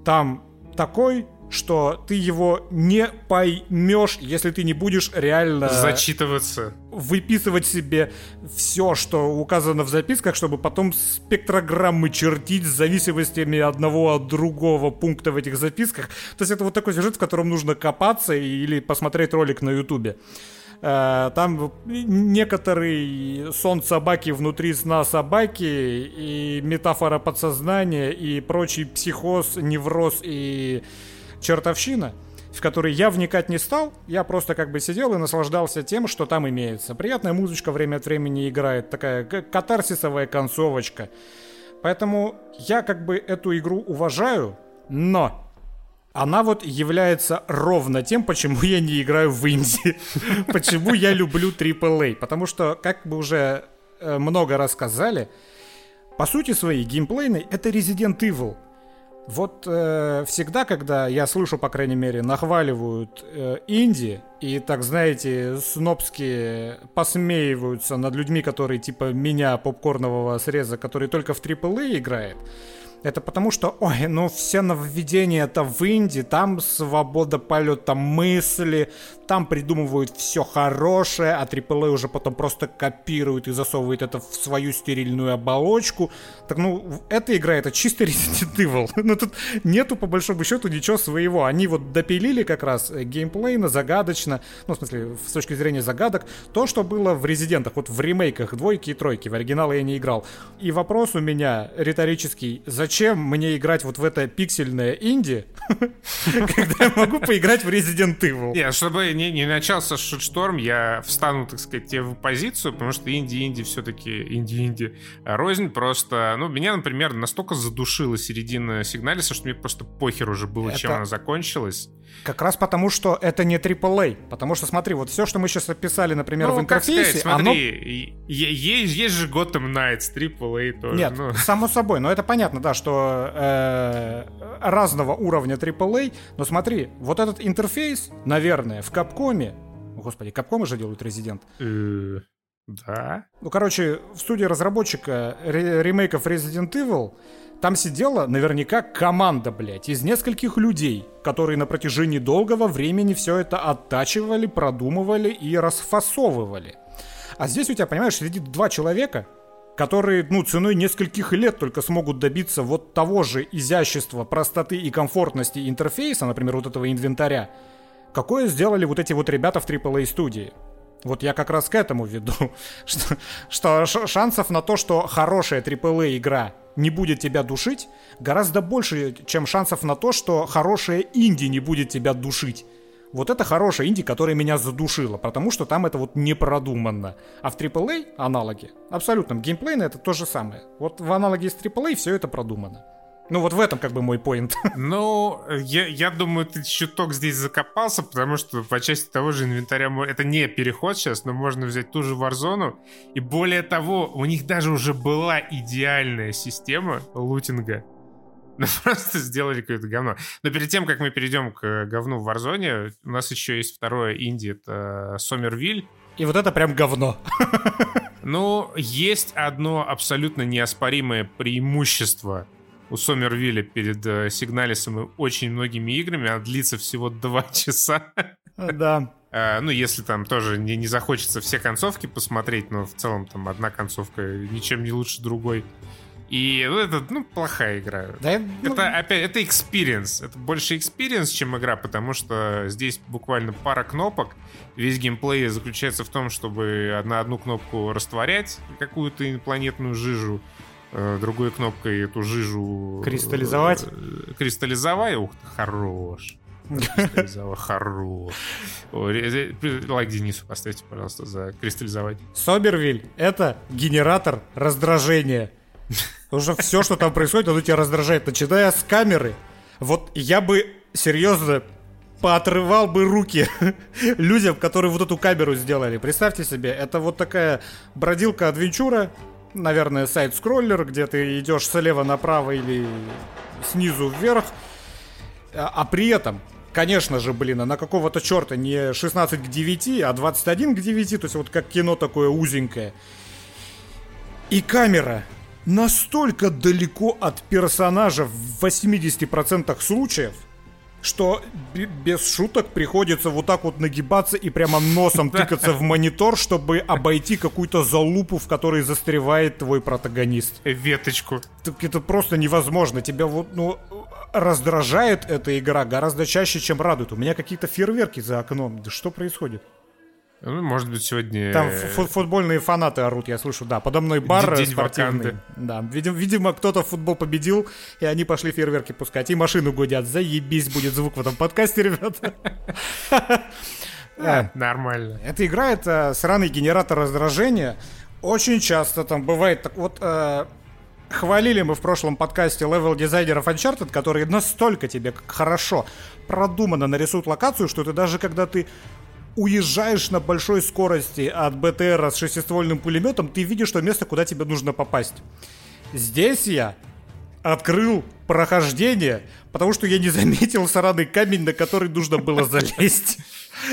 там такой, что ты его не поймешь, если ты не будешь реально Зачитываться. выписывать себе все, что указано в записках, чтобы потом спектрограммы чертить с зависимостями одного от другого пункта в этих записках. То есть это вот такой сюжет, в котором нужно копаться или посмотреть ролик на ютубе. Э, Там некоторый сон собаки внутри сна собаки и метафора подсознания и прочий психоз, невроз и чертовщина, в который я вникать не стал, я просто как бы сидел и наслаждался тем, что там имеется. Приятная музычка время от времени играет, такая катарсисовая концовочка. Поэтому я как бы эту игру уважаю, но она вот является ровно тем, почему я не играю в инди. Почему я люблю AAA. Потому что, как бы уже э, много рассказали, по сути своей геймплейной это Resident Evil. Вот э, всегда, когда я слышу, по крайней мере, нахваливают э, инди и, так знаете, снобски посмеиваются над людьми, которые типа меня, попкорнового среза, который только в AAA играет, это потому что, ой, ну все нововведения это в Индии, там свобода полета мысли, там придумывают все хорошее, а AAA уже потом просто копирует и засовывает это в свою стерильную оболочку. Так ну, эта игра это чисто Resident Evil. ну тут нету по большому счету ничего своего. Они вот допилили как раз э, геймплейно, загадочно, ну в смысле с точки зрения загадок, то, что было в Резидентах, вот в ремейках двойки и тройки, в оригиналы я не играл. И вопрос у меня риторический, зачем мне играть вот в это пиксельное инди, когда я могу поиграть в Resident Evil? Нет, чтобы не, не начался шутшторм, я встану, так сказать, тебе в позицию, потому что инди-инди все-таки инди-инди рознь. Просто, ну, меня, например, настолько задушила середина сигналиса, что мне просто похер уже было, это... чем она закончилась. Как раз потому, что это не AAA. Потому что, смотри, вот все, что мы сейчас описали, например, ну, в интерфейсе, сказать, смотри, оно... есть, есть же Gotham Knights, AAA тоже. Нет, ну. само собой, но это понятно, да, что э, разного уровня AAA, но смотри, вот этот интерфейс, наверное, в Капкоме, господи, Капкомы же делают Резидент. Э, да. Ну, короче, в студии разработчика ремейков Resident Evil там сидела наверняка команда, блядь, из нескольких людей, которые на протяжении долгого времени все это оттачивали, продумывали и расфасовывали. А здесь у тебя, понимаешь, сидит два человека, которые, ну, ценой нескольких лет только смогут добиться вот того же изящества, простоты и комфортности интерфейса, например, вот этого инвентаря, какое сделали вот эти вот ребята в AAA студии. Вот я как раз к этому веду, что, что шансов на то, что хорошая AAA игра не будет тебя душить, гораздо больше, чем шансов на то, что хорошая инди не будет тебя душить. Вот это хорошая инди, которая меня задушила, потому что там это вот не продуманно. А в AAA аналоге, абсолютно, геймплейно это то же самое. Вот в аналоге с AAA все это продумано. Ну вот в этом как бы мой поинт. Ну, я, я думаю, ты чуток здесь закопался, потому что по части того же инвентаря это не переход сейчас, но можно взять ту же Warzone. И более того, у них даже уже была идеальная система лутинга. Просто сделали какое-то говно. Но перед тем, как мы перейдем к говну в Warzone, у нас еще есть второе инди, это Сомервиль. И вот это прям говно. Ну, есть одно абсолютно неоспоримое преимущество у Сомервилля перед э, Сигналисом и очень многими играми, а длится всего два часа. Да. А, ну, если там тоже не, не захочется все концовки посмотреть, но в целом там одна концовка ничем не лучше другой. И ну, это, ну, плохая игра. Да, ну... Это, опять, это experience. Это больше experience, чем игра, потому что здесь буквально пара кнопок. Весь геймплей заключается в том, чтобы на одну кнопку растворять какую-то инопланетную жижу, Э, другой кнопкой эту жижу... Кристаллизовать? Э, кристаллизовать? Ух ты, хорош. Хорош. Лайк Денису поставьте, пожалуйста, за кристаллизовать. Собервиль — это генератор раздражения. Уже все, что там происходит, оно тебя раздражает, начиная с камеры. Вот я бы серьезно поотрывал бы руки людям, которые вот эту камеру сделали. Представьте себе, это вот такая бродилка-адвенчура, наверное, сайт-скроллер, где ты идешь слева направо или снизу вверх. А, а при этом, конечно же, блин, на какого-то черта не 16 к 9, а 21 к 9, то есть вот как кино такое узенькое. И камера настолько далеко от персонажа в 80% случаев, что без шуток приходится вот так вот нагибаться и прямо носом тыкаться в монитор, чтобы обойти какую-то залупу, в которой застревает твой протагонист. Веточку. Так это просто невозможно. Тебя вот, ну, раздражает эта игра гораздо чаще, чем радует. У меня какие-то фейерверки за окном. Да что происходит? Ну, может быть, сегодня... Там футбольные фанаты орут, я слышу, да. Подо мной бар День спортивный. Ваканды. Да, видимо, видимо кто-то в футбол победил, и они пошли фейерверки пускать. И машину гудят. Заебись будет звук в этом подкасте, ребята. Э, нормально. Эта игра — это сраный генератор раздражения. Очень часто там бывает так вот... Э, хвалили мы в прошлом подкасте level дизайнеров Uncharted, которые настолько тебе хорошо продуманно нарисуют локацию, что ты даже когда ты уезжаешь на большой скорости от БТР с шестиствольным пулеметом, ты видишь то место, куда тебе нужно попасть. Здесь я открыл прохождение, потому что я не заметил сраный камень, на который нужно было залезть.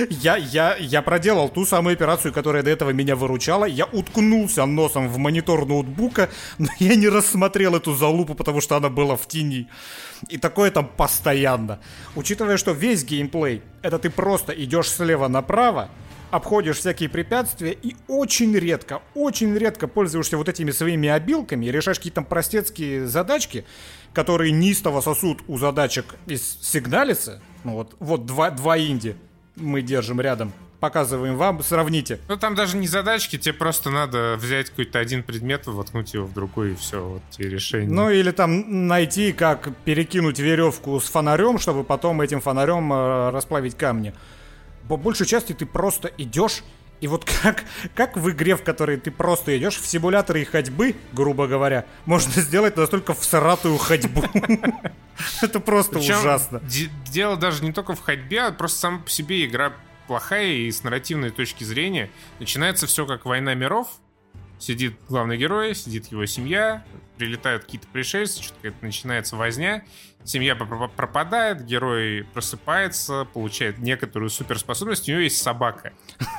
Я, я, я проделал ту самую операцию, которая до этого меня выручала. Я уткнулся носом в монитор ноутбука, но я не рассмотрел эту залупу, потому что она была в тени. И такое там постоянно. Учитывая, что весь геймплей, это ты просто идешь слева направо, обходишь всякие препятствия и очень редко, очень редко пользуешься вот этими своими обилками и решаешь какие-то простецкие задачки, которые неистово сосут у задачек из сигналиса. Ну вот, вот два, два инди мы держим рядом. Показываем вам, сравните. Ну там даже не задачки, тебе просто надо взять какой-то один предмет, воткнуть его в другой, и все, вот те решения. Ну или там найти, как перекинуть веревку с фонарем, чтобы потом этим фонарем э, расплавить камни по большей части ты просто идешь и вот как, как в игре, в которой ты просто идешь в симуляторе ходьбы, грубо говоря, можно сделать настолько всратую ходьбу. Это просто ужасно. Дело даже не только в ходьбе, а просто сам по себе игра плохая и с нарративной точки зрения. Начинается все как «Война миров», сидит главный герой, сидит его семья, прилетают какие-то пришельцы, что-то начинается возня, семья пропадает, герой просыпается, получает некоторую суперспособность, у него есть собака.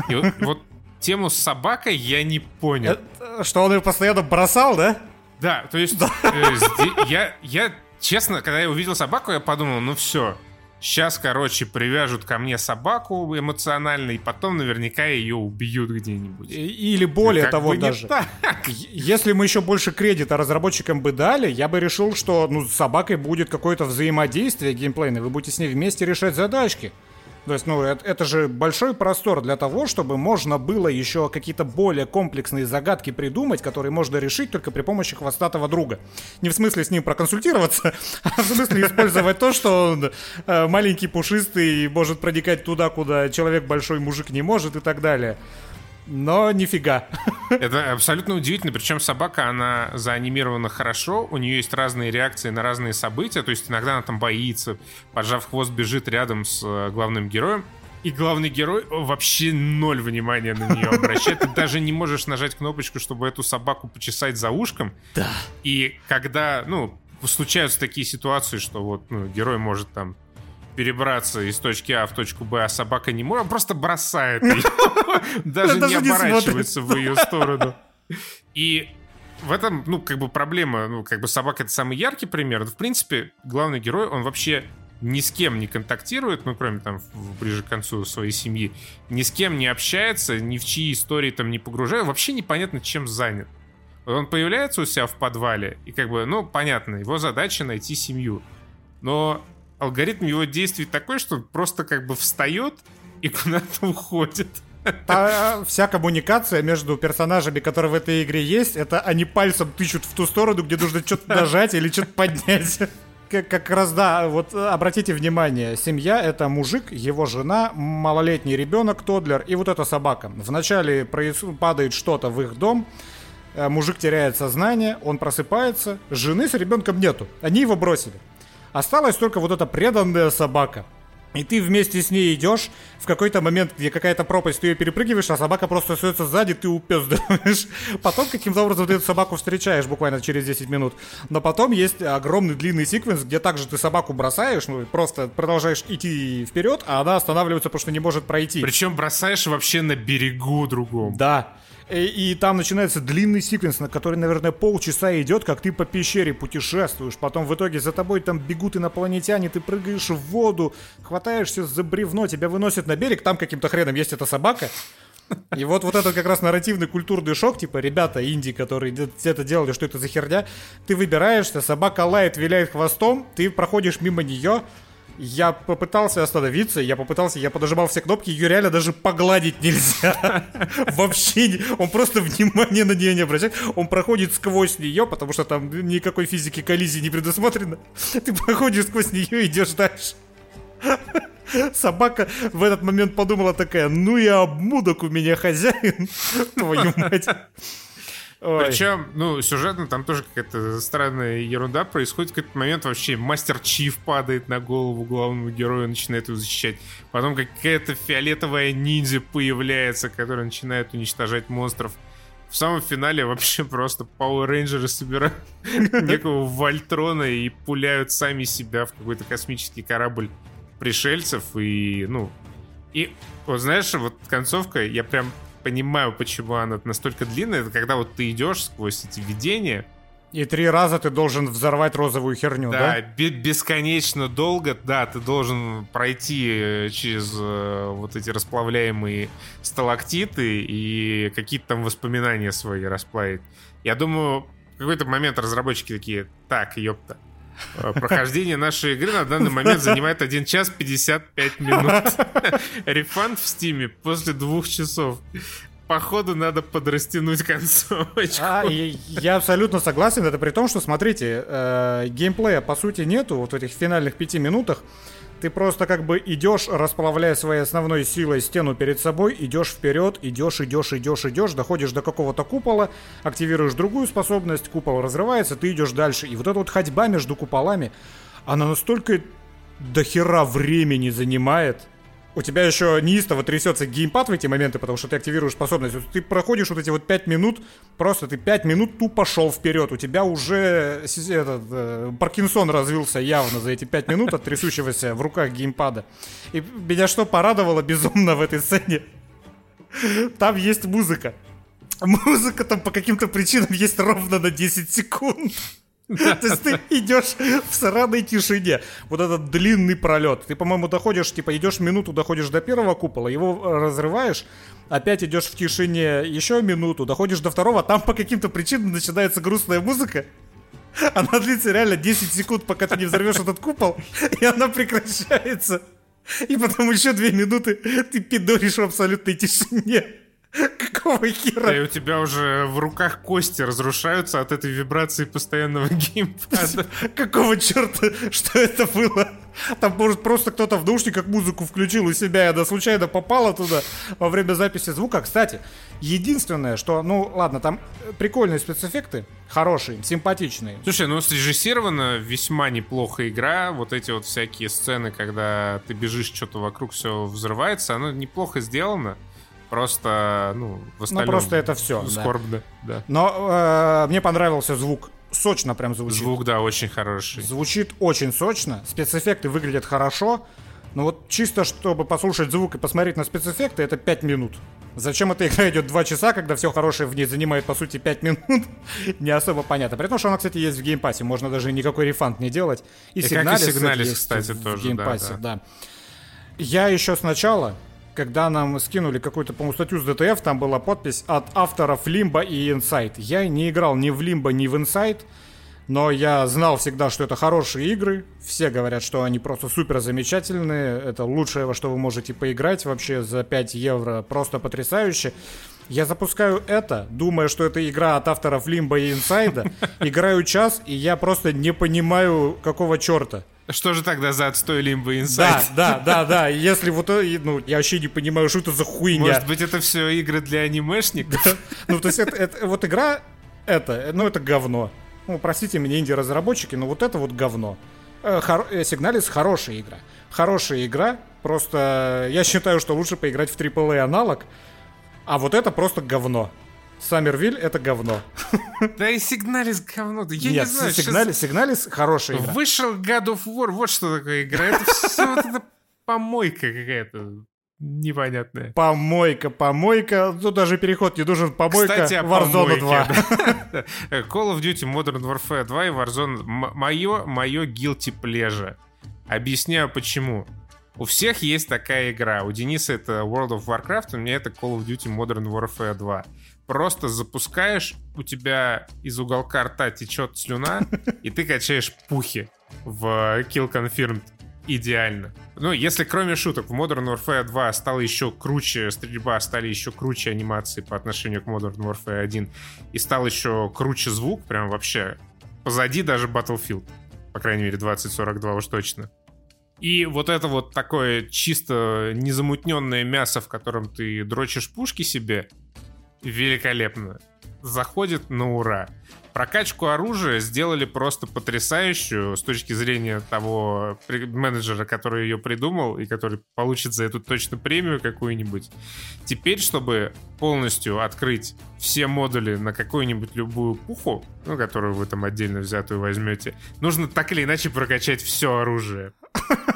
И вот, тему с собакой я не понял. Что он ее постоянно бросал, да? Да, то есть э, я, я, честно, когда я увидел собаку, я подумал, ну все, Сейчас, короче, привяжут ко мне собаку эмоционально, и потом наверняка ее убьют где-нибудь. Или более как того даже. Если мы еще больше кредита разработчикам бы дали, я бы решил, что ну, с собакой будет какое-то взаимодействие геймплейное, вы будете с ней вместе решать задачки. То есть, ну, это, это же большой простор для того, чтобы можно было еще какие-то более комплексные загадки придумать, которые можно решить только при помощи хвостатого друга. Не в смысле с ним проконсультироваться, а в смысле использовать то, что он э, маленький, пушистый, может проникать туда, куда человек большой мужик не может и так далее но нифига. Это абсолютно удивительно. Причем собака, она заанимирована хорошо, у нее есть разные реакции на разные события, то есть иногда она там боится, поджав хвост, бежит рядом с э, главным героем. И главный герой вообще ноль внимания на нее обращает. Ты даже не можешь нажать кнопочку, чтобы эту собаку почесать за ушком. Да. И когда, ну, случаются такие ситуации, что вот ну, герой может там перебраться из точки А в точку Б, а собака не может, он просто бросает ее. Даже не оборачивается в ее сторону. И в этом, ну, как бы проблема, ну, как бы собака это самый яркий пример. В принципе, главный герой, он вообще ни с кем не контактирует, ну, кроме там ближе к концу своей семьи, ни с кем не общается, ни в чьи истории там не погружает, вообще непонятно, чем занят. Он появляется у себя в подвале, и как бы, ну, понятно, его задача найти семью. Но алгоритм его действий такой, что просто как бы встает и куда-то уходит. Та, вся коммуникация между персонажами, которые в этой игре есть, это они пальцем тычут в ту сторону, где нужно что-то нажать или что-то поднять. Как, как раз, да, вот обратите внимание, семья — это мужик, его жена, малолетний ребенок, тодлер и вот эта собака. Вначале проис... падает что-то в их дом, э, мужик теряет сознание, он просыпается, жены с ребенком нету, они его бросили. Осталась только вот эта преданная собака. И ты вместе с ней идешь, в какой-то момент, где какая-то пропасть, ты ее перепрыгиваешь, а собака просто остается сзади, ты упездываешь. Потом каким-то образом ты эту собаку встречаешь буквально через 10 минут. Но потом есть огромный длинный секвенс, где также ты собаку бросаешь, ну просто продолжаешь идти вперед, а она останавливается, потому что не может пройти. Причем бросаешь вообще на берегу другом. Да. И, и там начинается длинный секвенс, на который, наверное, полчаса идет, как ты по пещере путешествуешь. Потом в итоге за тобой там бегут инопланетяне, ты прыгаешь в воду, хватаешься за бревно, тебя выносят на берег, там каким-то хреном есть эта собака. И вот, вот этот как раз нарративный культурный шок, типа, ребята инди, которые это делали, что это за херня, ты выбираешься, собака лает, виляет хвостом, ты проходишь мимо нее, я попытался остановиться, я попытался, я подожимал все кнопки, ее реально даже погладить нельзя. Вообще, он просто внимания на нее не обращает. Он проходит сквозь нее, потому что там никакой физики коллизии не предусмотрено. Ты проходишь сквозь нее, идешь дальше. Собака в этот момент подумала такая, ну и обмудок у меня хозяин, твою мать. Ой. Причем, ну, сюжетно там тоже какая-то странная ерунда происходит. В какой-то момент вообще мастер Чиф падает на голову главному герою, начинает его защищать. Потом какая-то фиолетовая ниндзя появляется, которая начинает уничтожать монстров в самом финале вообще просто Power Rangers собирают некого Вольтрона и пуляют сами себя в какой-то космический корабль пришельцев. И, ну, и вот знаешь, вот концовка, я прям понимаю, почему она настолько длинная. Это когда вот ты идешь сквозь эти видения, и три раза ты должен взорвать розовую херню, да? Да, бесконечно долго, да, ты должен пройти э, через э, вот эти расплавляемые сталактиты и какие-то там воспоминания свои расплавить. Я думаю, в какой-то момент разработчики такие, так, ёпта, Прохождение нашей игры на данный момент занимает 1 час 55 минут. Рефанд в стиме после двух часов походу надо подрастянуть концовочку. А, я, я абсолютно согласен. Это при том, что, смотрите, э, геймплея по сути нету вот в этих финальных пяти минутах. Ты просто как бы идешь, расплавляя своей основной силой стену перед собой, идешь вперед, идешь, идешь, идешь, идешь, доходишь до какого-то купола, активируешь другую способность, купол разрывается, ты идешь дальше. И вот эта вот ходьба между куполами, она настолько дохера времени занимает, у тебя еще неистово трясется геймпад в эти моменты, потому что ты активируешь способность. Ты проходишь вот эти вот 5 минут, просто ты 5 минут тупо шел вперед. У тебя уже этот, э, Паркинсон развился явно за эти 5 минут от трясущегося в руках геймпада. И меня что порадовало безумно в этой сцене? Там есть музыка. Музыка там по каким-то причинам есть ровно на 10 секунд. То есть ты идешь в сраной тишине. Вот этот длинный пролет. Ты, по-моему, доходишь, типа, идешь минуту, доходишь до первого купола, его разрываешь, опять идешь в тишине еще минуту, доходишь до второго, там по каким-то причинам начинается грустная музыка. Она длится реально 10 секунд, пока ты не взорвешь этот купол, и она прекращается. И потом еще две минуты ты пидоришь в абсолютной тишине. Какого хера? Да и у тебя уже в руках кости разрушаются от этой вибрации постоянного геймпада. Какого черта? Что это было? Там, может, просто кто-то в наушниках музыку включил у себя, и она случайно попала туда во время записи звука. Кстати, единственное, что, ну, ладно, там прикольные спецэффекты, хорошие, симпатичные. Слушай, ну, срежиссирована весьма неплохо игра. Вот эти вот всякие сцены, когда ты бежишь, что-то вокруг все взрывается, оно неплохо сделано. Просто, ну, в остальном... Ну, просто это все. Скорбно, да. да. Но э, мне понравился звук. Сочно прям звучит. Звук, да, очень хороший. Звучит очень сочно. Спецэффекты выглядят хорошо. Но вот чисто, чтобы послушать звук и посмотреть на спецэффекты, это 5 минут. Зачем эта игра идет 2 часа, когда все хорошее в ней занимает, по сути, 5 минут, не особо понятно. При том, что она, кстати, есть в Game Pass е, можно даже никакой refund не делать. И, и SIGNALIS, как и SIGNALIS, кстати, в, тоже, в Game Pass е, да, да. да. Я еще сначала когда нам скинули какую-то, по-моему, статью с ДТФ, там была подпись от авторов Limbo и Inside. Я не играл ни в Limbo, ни в Inside, но я знал всегда, что это хорошие игры. Все говорят, что они просто супер замечательные. Это лучшее, во что вы можете поиграть вообще за 5 евро. Просто потрясающе. Я запускаю это, думая, что это игра от авторов Limbo и Inside. Играю час, и я просто не понимаю, какого черта. Что же тогда за отстой Limbo Inside? Да, да, да, да. Если вот, э, ну, я вообще не понимаю, что это за хуйня. Может быть, это все игры для анимешников? Ну, то есть, это, вот игра, это, ну, это говно. Ну, простите меня, инди-разработчики, но вот это вот говно. Э. Э, Сигналис хорошая игра. Хорошая игра, просто я считаю, что лучше поиграть в AAA аналог, а вот это просто говно. Саммервиль это говно. Да и Сигналис говно. Я Нет, не знаю. Сигналис, Сигналис хорошая игра. Вышел God of War, вот что такое игра. Это все вот эта помойка какая-то непонятная. Помойка, помойка. Тут даже переход не нужен. Помойка Кстати, о Warzone помойке, 2. Да. Call of Duty Modern Warfare 2 и Warzone. Мое, мое guilty pleasure. Объясняю почему. У всех есть такая игра. У Дениса это World of Warcraft, у меня это Call of Duty Modern Warfare 2 просто запускаешь, у тебя из уголка рта течет слюна, и ты качаешь пухи в Kill Confirmed идеально. Ну, если кроме шуток, в Modern Warfare 2 стало еще круче стрельба, стали еще круче анимации по отношению к Modern Warfare 1, и стал еще круче звук, прям вообще позади даже Battlefield. По крайней мере, 2042 уж точно. И вот это вот такое чисто незамутненное мясо, в котором ты дрочишь пушки себе, великолепно. заходит на ура. Прокачку оружия сделали просто потрясающую с точки зрения того менеджера, который ее придумал и который получит за эту точно премию какую-нибудь. Теперь, чтобы полностью открыть все модули на какую-нибудь любую пуху, ну, которую вы там отдельно взятую возьмете, нужно так или иначе прокачать все оружие.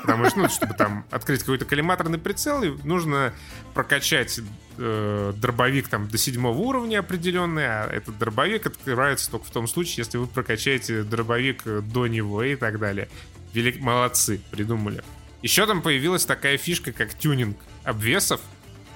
Потому что, ну, чтобы там открыть какой-то коллиматорный прицел, нужно прокачать э, дробовик там до седьмого уровня определенный, а этот дробовик открывается только в том случае, если вы прокачаете дробовик до него и так далее. Велик... Молодцы, придумали. Еще там появилась такая фишка, как тюнинг обвесов.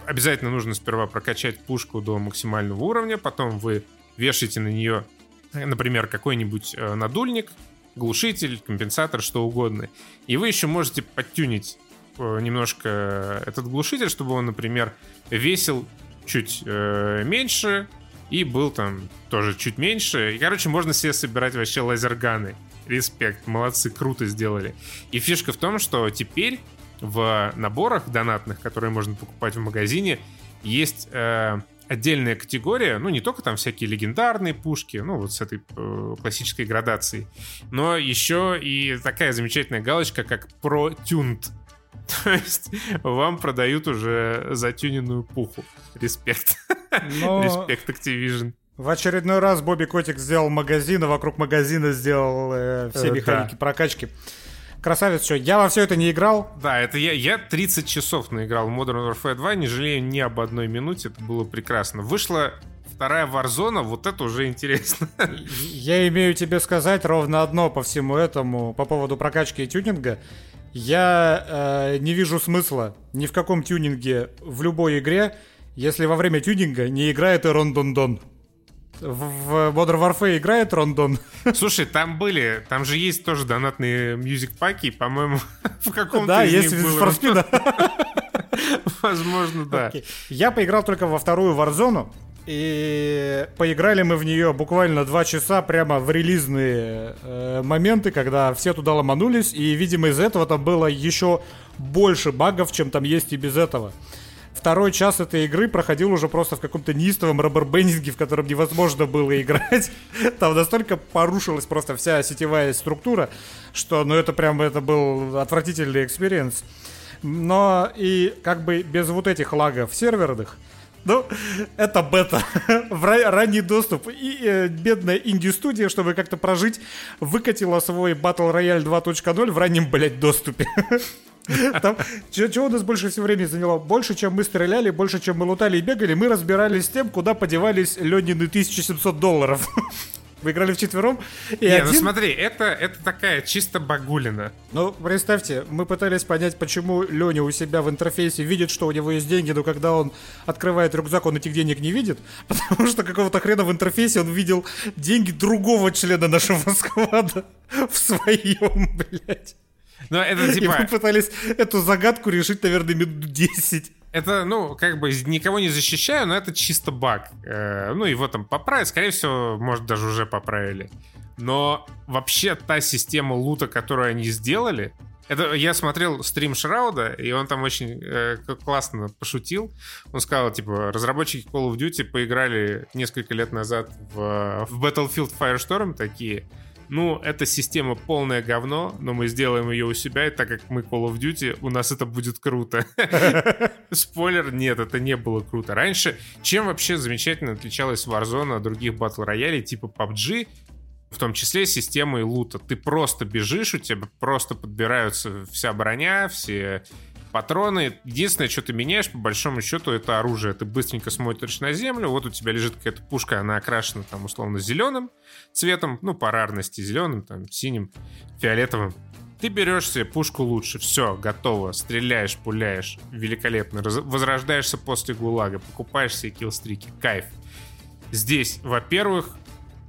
Обязательно нужно сперва прокачать пушку до максимального уровня, потом вы вешаете на нее, например, какой-нибудь э, надульник, глушитель, компенсатор, что угодно. И вы еще можете подтюнить э, немножко этот глушитель, чтобы он, например, весил чуть э, меньше и был там тоже чуть меньше. И, короче, можно себе собирать вообще лазерганы. Респект, молодцы, круто сделали. И фишка в том, что теперь в наборах донатных, которые можно покупать в магазине, есть э, отдельная категория, ну, не только там всякие легендарные пушки, ну, вот с этой э, классической градацией, но еще и такая замечательная галочка, как ProTuned. То есть вам продают уже затюненную пуху. Респект. Но... Респект Activision. В очередной раз Бобби Котик сделал магазин, а вокруг магазина сделал э, все э, механики да. прокачки. Красавец, что, я во все это не играл? Да, это я, я 30 часов наиграл в Modern Warfare 2, не жалею ни об одной минуте, это было прекрасно. Вышла вторая Warzone, вот это уже интересно. Я имею тебе сказать ровно одно по всему этому, по поводу прокачки и тюнинга. Я э, не вижу смысла ни в каком тюнинге в любой игре, если во время тюнинга не играет Эрон Дондон. В Modern Warfare играет Рондон? Слушай, там были, там же есть тоже донатные мьюзик паки, по-моему, в каком-то Да, есть Форспида. Возможно, да. Я поиграл только во вторую Warzone, и поиграли мы в нее буквально два часа прямо в релизные э, моменты, когда все туда ломанулись, и, видимо, из этого там было еще больше багов, чем там есть и без этого второй час этой игры проходил уже просто в каком-то неистовом rubberbanding е, в котором невозможно было играть. Там настолько порушилась просто вся сетевая структура, что, ну, это прям, это был отвратительный experience. Но и как бы без вот этих лагов серверных, ну, это бета. в ранний доступ. И э, бедная инди-студия, чтобы как-то прожить, выкатила свой Battle Royale 2.0 в раннем, блядь, доступе. Там, чего у нас больше всего времени заняло? Больше, чем мы стреляли, больше, чем мы лутали и бегали, мы разбирались с тем, куда подевались Ленины 1700 долларов. Вы играли вчетвером? И Не, ну один... ну смотри, это, это такая чисто багулина. Ну, представьте, мы пытались понять, почему Леня у себя в интерфейсе видит, что у него есть деньги, но когда он открывает рюкзак, он этих денег не видит, потому что какого-то хрена в интерфейсе он видел деньги другого члена нашего сквада в своем, блядь. Но это типа... И мы пытались эту загадку решить, наверное, минут 10. Это, ну, как бы никого не защищаю, но это чисто баг. Э, ну, его там поправят, скорее всего, может, даже уже поправили. Но вообще та система лута, которую они сделали, это я смотрел стрим Шрауда, и он там очень э, классно пошутил. Он сказал, типа, разработчики Call of Duty поиграли несколько лет назад в, в Battlefield Firestorm такие ну, эта система полное говно, но мы сделаем ее у себя, и так как мы Call of Duty, у нас это будет круто. Спойлер, нет, это не было круто. Раньше, чем вообще замечательно отличалась Warzone от других батл роялей типа PUBG, в том числе системой лута. Ты просто бежишь, у тебя просто подбираются вся броня, все патроны. Единственное, что ты меняешь, по большому счету, это оружие. Ты быстренько смотришь на землю, вот у тебя лежит какая-то пушка, она окрашена там условно зеленым цветом, ну, по рарности зеленым, там, синим, фиолетовым. Ты берешь себе пушку лучше, все, готово, стреляешь, пуляешь, великолепно, возрождаешься после ГУЛАГа, покупаешь себе киллстрики, кайф. Здесь, во-первых,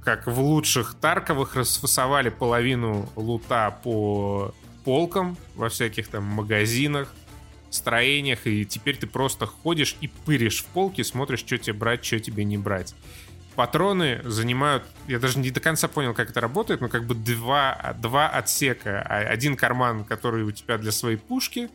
как в лучших Тарковых, расфасовали половину лута по полкам во всяких там магазинах, строениях, и теперь ты просто ходишь и пыришь в полки, смотришь, что тебе брать, что тебе не брать. Патроны занимают, я даже не до конца понял, как это работает, но как бы два, два отсека. А один карман, который у тебя для своей пушки,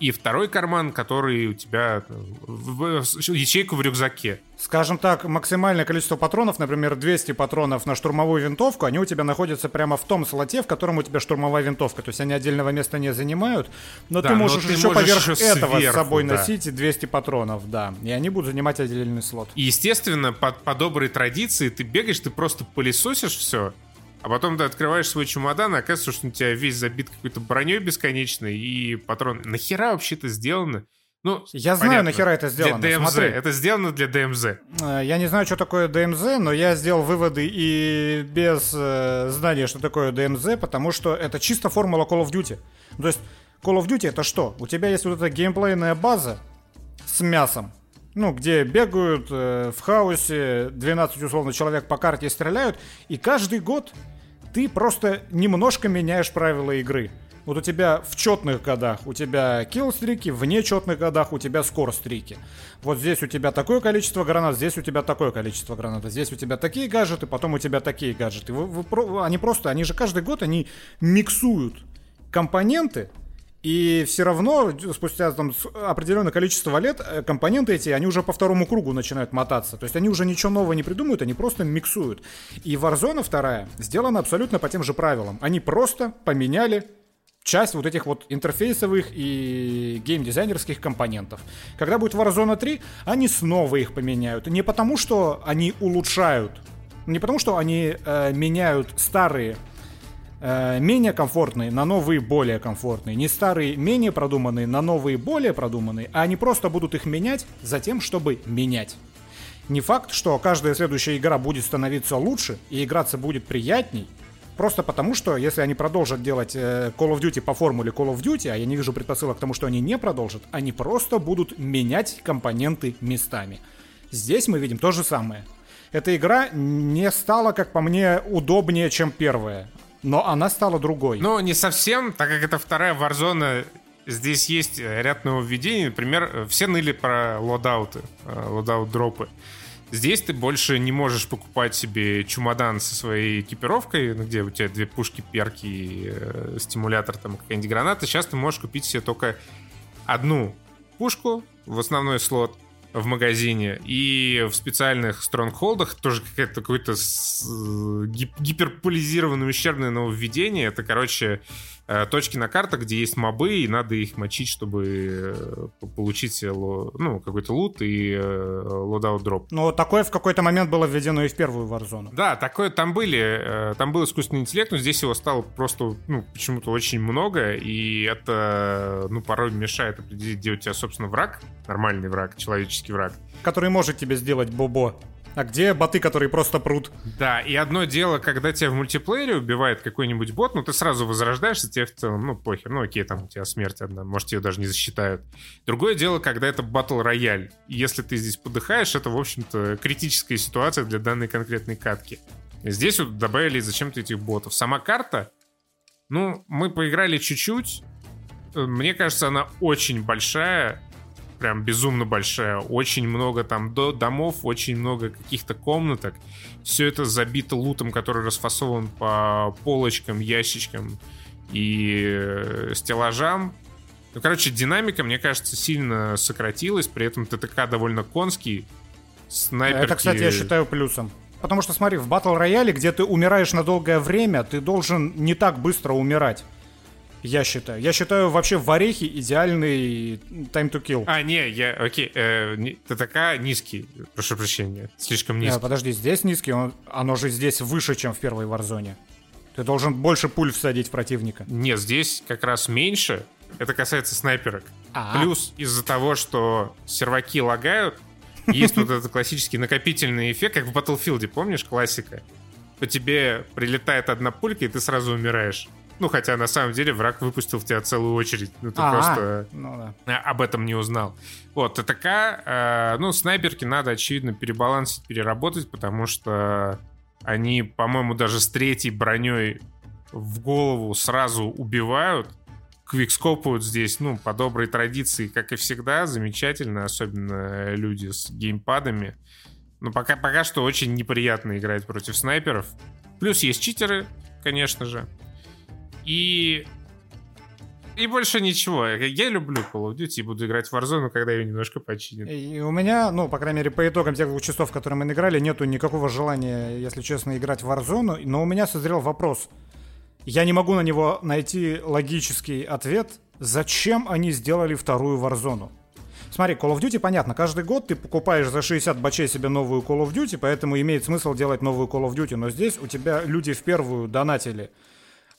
и второй карман, который у тебя в, в, ячейку в рюкзаке. Скажем так, максимальное количество патронов, например, 200 патронов на штурмовую винтовку, они у тебя находятся прямо в том слоте, в котором у тебя штурмовая винтовка. То есть они отдельного места не занимают, но да, ты можешь но ты еще можешь поверх еще этого сверху, с собой да. носить 200 патронов, да. И они будут занимать отдельный слот. И, естественно, по, по доброй традиции ты бегаешь, ты просто пылесосишь все, а потом ты открываешь свой чемодан, и оказывается, что у тебя весь забит какой-то броней бесконечной и патрон. Нахера вообще это сделано? Ну, я понятно. знаю, нахера это сделано. Для DMZ. Смотри. Это сделано для DMZ. Э, я не знаю, что такое DMZ, но я сделал выводы и без э, знания, что такое DMZ, потому что это чисто формула Call of Duty. То есть Call of Duty это что? У тебя есть вот эта геймплейная база с мясом, ну, где бегают э, в хаосе, 12 условно человек по карте стреляют, и каждый год ты просто немножко меняешь правила игры. Вот у тебя в четных годах у тебя килл-стрики, в нечетных годах у тебя скор-стрики. Вот здесь у тебя такое количество гранат, здесь у тебя такое количество гранат, здесь у тебя такие гаджеты, потом у тебя такие гаджеты. Вы, вы, они просто, они же каждый год, они миксуют компоненты, и все равно, спустя там, определенное количество лет, э, компоненты эти, они уже по второму кругу начинают мотаться. То есть они уже ничего нового не придумывают, они просто миксуют. И Warzone вторая сделана абсолютно по тем же правилам. Они просто поменяли часть вот этих вот интерфейсовых и геймдизайнерских компонентов. Когда будет Warzone 3, они снова их поменяют. Не потому, что они улучшают, не потому, что они э, меняют старые э, менее комфортные на новые более комфортные. Не старые менее продуманные на новые более продуманные, а они просто будут их менять за тем, чтобы менять. Не факт, что каждая следующая игра будет становиться лучше и играться будет приятней, Просто потому, что если они продолжат делать э, Call of Duty по формуле Call of Duty, а я не вижу предпосылок к тому, что они не продолжат, они просто будут менять компоненты местами. Здесь мы видим то же самое. Эта игра не стала, как по мне, удобнее, чем первая. Но она стала другой. Ну, не совсем, так как это вторая Warzone, здесь есть ряд нововведений. Например, все ныли про loadout ы, э, loadout drop ы. Здесь ты больше не можешь покупать себе чемодан со своей экипировкой, ну, где у тебя две пушки, перки, э, стимулятор, там какая-нибудь граната. Сейчас ты можешь купить себе только одну пушку в основной слот в магазине и в специальных стронгхолдах тоже какое-то какое-то э, гиперполизированное ущербное нововведение. Это, короче, точки на картах, где есть мобы, и надо их мочить, чтобы э, получить ну, какой-то лут и э, loadout drop. Ну, такое в какой-то момент было введено и в первую Warzone. Да, такое там были, там был искусственный интеллект, но здесь его стало просто, ну, почему-то очень много, и это, ну, порой мешает определить, где у тебя, собственно, враг, нормальный враг, человеческий враг. Который может тебе сделать бобо. А где боты, которые просто прут? Да, и одно дело, когда тебя в мультиплеере убивает какой-нибудь бот, ну ты сразу возрождаешься, тебе в целом, ну похер, ну окей, там у тебя смерть одна, может ее даже не засчитают. Другое дело, когда это батл рояль. Если ты здесь подыхаешь, это, в общем-то, критическая ситуация для данной конкретной катки. Здесь вот добавили зачем-то этих ботов. Сама карта, ну, мы поиграли чуть-чуть. Мне кажется, она очень большая прям безумно большая. Очень много там до домов, очень много каких-то комнаток. Все это забито лутом, который расфасован по полочкам, ящичкам и э, стеллажам. Ну, короче, динамика, мне кажется, сильно сократилась, при этом ТТК довольно конский. Снайперки... Это, кстати, я считаю плюсом. Потому что, смотри, в батл рояле, где ты умираешь на долгое время, ты должен не так быстро умирать. Я считаю. Я считаю вообще в Орехе идеальный time to kill. А, не, я, окей, э, ТТК низкий, прошу прощения, слишком низкий. Нет, подожди, здесь низкий, он, оно же здесь выше, чем в первой варзоне. Ты должен больше пуль всадить в противника. Нет, здесь как раз меньше. Это касается снайперок. А-а. Плюс из-за того, что серваки лагают, есть вот этот классический накопительный эффект, как в Battlefield, помнишь, классика? По тебе прилетает одна пулька, и ты сразу умираешь. Ну, хотя на самом деле враг выпустил в тебя целую очередь. Ну, ты А-а. просто ну, да. об этом не узнал. Вот, ТТК, э, ну, снайперки надо, очевидно, перебалансить, переработать, потому что они, по-моему, даже с третьей броней в голову сразу убивают. Квикскопают здесь, ну, по доброй традиции, как и всегда, замечательно, особенно люди с геймпадами. Но пока, пока что очень неприятно играть против снайперов. Плюс есть читеры, конечно же. И И больше ничего. Я люблю Call of Duty и буду играть в Warzone, когда ее немножко починят. И у меня, ну, по крайней мере, по итогам тех двух часов, которые мы играли, нету никакого желания, если честно, играть в Warzone. Но у меня созрел вопрос. Я не могу на него найти логический ответ. Зачем они сделали вторую Warzone? Смотри, Call of Duty, понятно, каждый год ты покупаешь за 60 бачей себе новую Call of Duty, поэтому имеет смысл делать новую Call of Duty, но здесь у тебя люди в первую донатили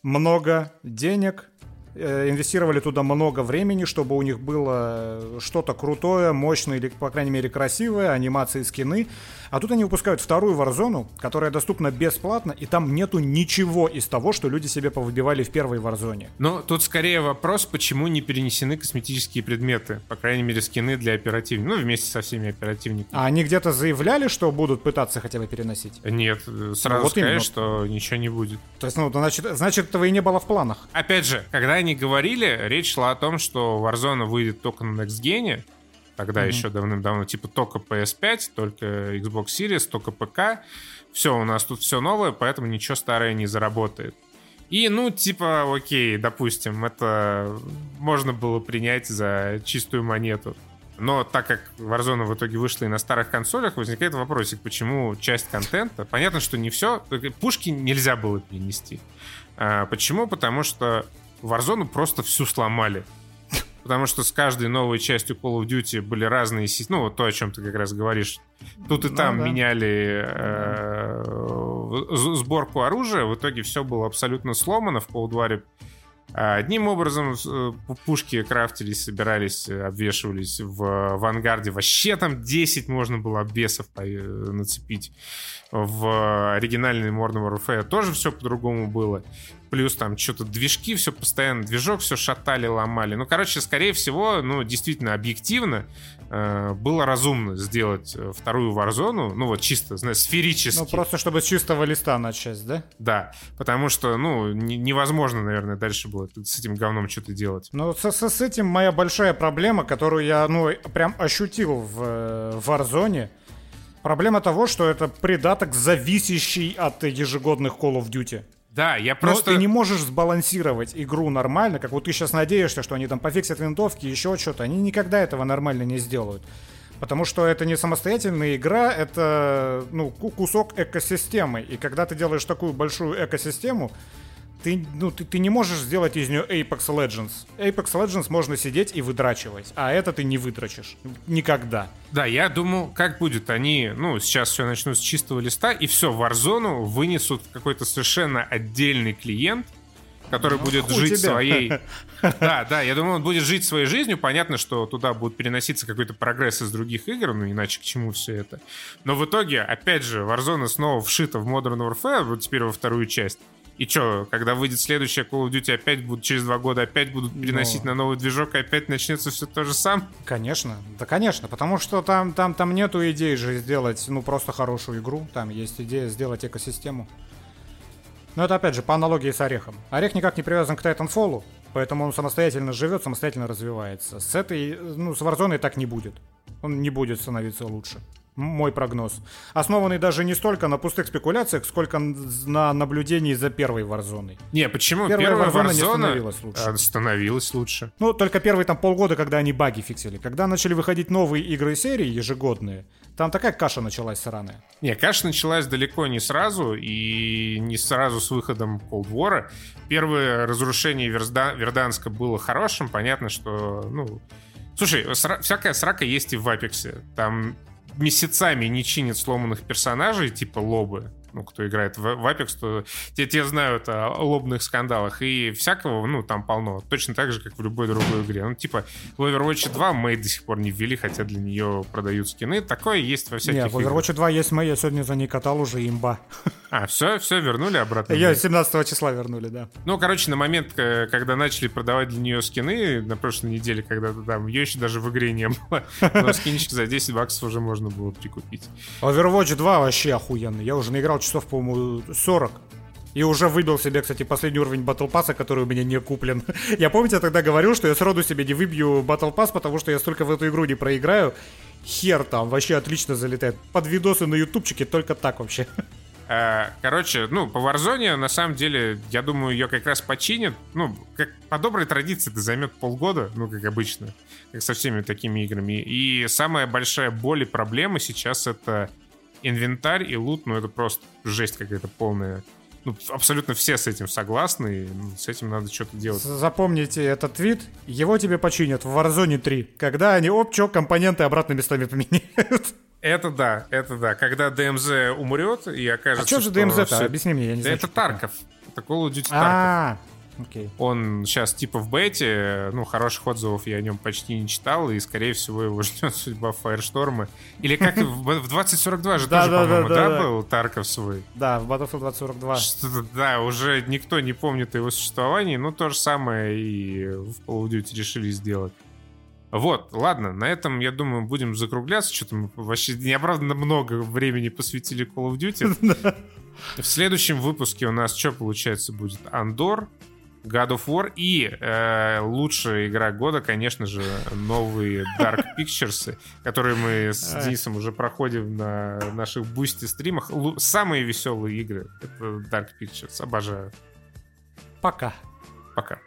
много денег, инвестировали туда много времени, чтобы у них было что-то крутое, мощное или, по крайней мере, красивое, анимации, скины. А тут они выпускают вторую Warzone, которая доступна бесплатно, и там нету ничего из того, что люди себе повыбивали в первой Warzone. Но тут скорее вопрос, почему не перенесены косметические предметы, по крайней мере, скины для оперативников, ну, вместе со всеми оперативниками. А они где-то заявляли, что будут пытаться хотя бы переносить? Нет, сразу вот сказали, что ничего не будет. То есть, ну, значит, значит, этого и не было в планах. Опять же, когда они они говорили, речь шла о том, что Warzone выйдет только на Next Gen, тогда mm-hmm. еще давным-давно, типа только PS5, только Xbox Series, только ПК. Все, у нас тут все новое, поэтому ничего старое не заработает. И, ну, типа, окей, допустим, это можно было принять за чистую монету. Но так как Warzone в итоге вышла и на старых консолях, возникает вопросик, почему часть контента... Понятно, что не все. Пушки нельзя было перенести. А, почему? Потому что Warzone просто всю сломали. Потому что с каждой новой частью Call of Duty были разные системы. Ну, вот то, о чем ты как раз говоришь. Тут и ну, там да. меняли э, сборку оружия. В итоге все было абсолютно сломано. В Cold War Одним образом э, пушки крафтились, собирались, обвешивались в авангарде. Вообще там 10 можно было обвесов нацепить. В оригинальной Modern Warfare тоже все по-другому было плюс там что-то движки, все постоянно, движок все шатали, ломали. Ну, короче, скорее всего, ну, действительно, объективно э, было разумно сделать э, вторую Warzone, ну, вот чисто, знаешь, сферически. Ну, просто чтобы с чистого листа начать, да? Да, потому что, ну, не, невозможно, наверное, дальше было с этим говном что-то делать. Ну, с, с, с этим моя большая проблема, которую я, ну, прям ощутил в, э, в Warzone, Проблема того, что это придаток, зависящий от ежегодных Call of Duty. Да, я просто... Но ты не можешь сбалансировать игру нормально, как вот ты сейчас надеешься, что они там пофиксят винтовки, еще что-то. Они никогда этого нормально не сделают. Потому что это не самостоятельная игра, это ну, кусок экосистемы. И когда ты делаешь такую большую экосистему, ты, ну, ты, ты не можешь сделать из нее Apex Legends. Apex Legends можно сидеть и выдрачивать, а это ты не выдрачишь. Никогда. Да, я думал, как будет. Они, ну, сейчас все начнут с чистого листа, и все, Warzone вынесут какой-то совершенно отдельный клиент, который ну, будет жить тебя. своей... Да, да, я думаю, он будет жить своей жизнью. Понятно, что туда будет переноситься какой-то прогресс из других игр, ну иначе к чему все это. Но в итоге, опять же, Warzone снова вшита в Modern Warfare, вот теперь во вторую часть. И что, когда выйдет следующая Call of Duty, опять будут через два года опять будут переносить Но... на новый движок, и опять начнется все то же самое? Конечно, да, конечно, потому что там, там, там нету идеи же сделать, ну, просто хорошую игру, там есть идея сделать экосистему. Но это, опять же, по аналогии с Орехом. Орех никак не привязан к Titanfall, поэтому он самостоятельно живет, самостоятельно развивается. С этой, ну, с Warzone так не будет. Он не будет становиться лучше мой прогноз. Основанный даже не столько на пустых спекуляциях, сколько на наблюдении за первой Warzone. Не, почему? Первая, Первая Warzone, Warzone не становилась лучше. А, становилась лучше. Ну, только первые там полгода, когда они баги фиксили. Когда начали выходить новые игры и серии ежегодные, там такая каша началась сраная. Не, каша началась далеко не сразу, и не сразу с выходом Cold War. Первое разрушение Верда... Верданска было хорошим, понятно, что, ну... Слушай, сра... всякая срака есть и в Апексе. Там месяцами не чинит сломанных персонажей, типа лобы, ну, кто играет в, в Apex, то те, те знают о лобных скандалах и всякого, ну, там полно. Точно так же, как в любой другой игре. Ну, типа, в Overwatch 2 Мэй до сих пор не ввели, хотя для нее продают скины. Такое есть во всяких Нет, в Overwatch 2 есть Мэй, я сегодня за ней катал уже имба. А, все, все, вернули обратно? Ее 17 числа вернули, да. Ну, короче, на момент, когда начали продавать для нее скины, на прошлой неделе, когда там ее еще даже в игре не было, но скинчик за 10 баксов уже можно было прикупить. Overwatch 2 вообще охуенный. Я уже наиграл часов, по-моему, 40. И уже выбил себе, кстати, последний уровень Battle Pass, который у меня не куплен. я помните, я тогда говорил, что я сроду себе не выбью Battle Pass, потому что я столько в эту игру не проиграю. Хер там, вообще отлично залетает. Под видосы на ютубчике только так вообще. Э, короче, ну, по Warzone, на самом деле, я думаю, ее как раз починят. Ну, как по доброй традиции это займет полгода, ну, как обычно, как со всеми такими играми. И самая большая боль и проблема сейчас это инвентарь и лут, ну, это просто жесть какая-то полная. Ну, абсолютно все с этим согласны, и ну, с этим надо что-то делать. Запомните этот твит, его тебе починят в Warzone 3, когда они, оп, чё, компоненты обратно местами поменяют. Это да, это да. Когда ДМЗ умрет и окажется, А что же ДМЗ-то? всё- Объясни мне, я не знаю. это. Тарков. Это Call of Duty Tarkov. Окей. Он сейчас типа в бете, ну, хороших отзывов я о нем почти не читал, и, скорее всего, его ждет судьба Фаершторма. Или как в в 2042 же тоже, по-моему, да, был Тарков свой? Да, в Battlefield 2042. Что-то, да, уже никто не помнит о его существовании, но то же самое и в Call of Duty решили сделать. Вот, ладно, на этом, я думаю, будем закругляться. Что-то мы вообще неоправданно много времени посвятили Call of Duty. В следующем выпуске у нас что получается будет? Андор, God of War и э, лучшая игра года, конечно же, новые Dark Pictures, которые мы с Денисом уже проходим на наших Boosty стримах. Лу- Самые веселые игры — это Dark Pictures. Обожаю. Пока. Пока.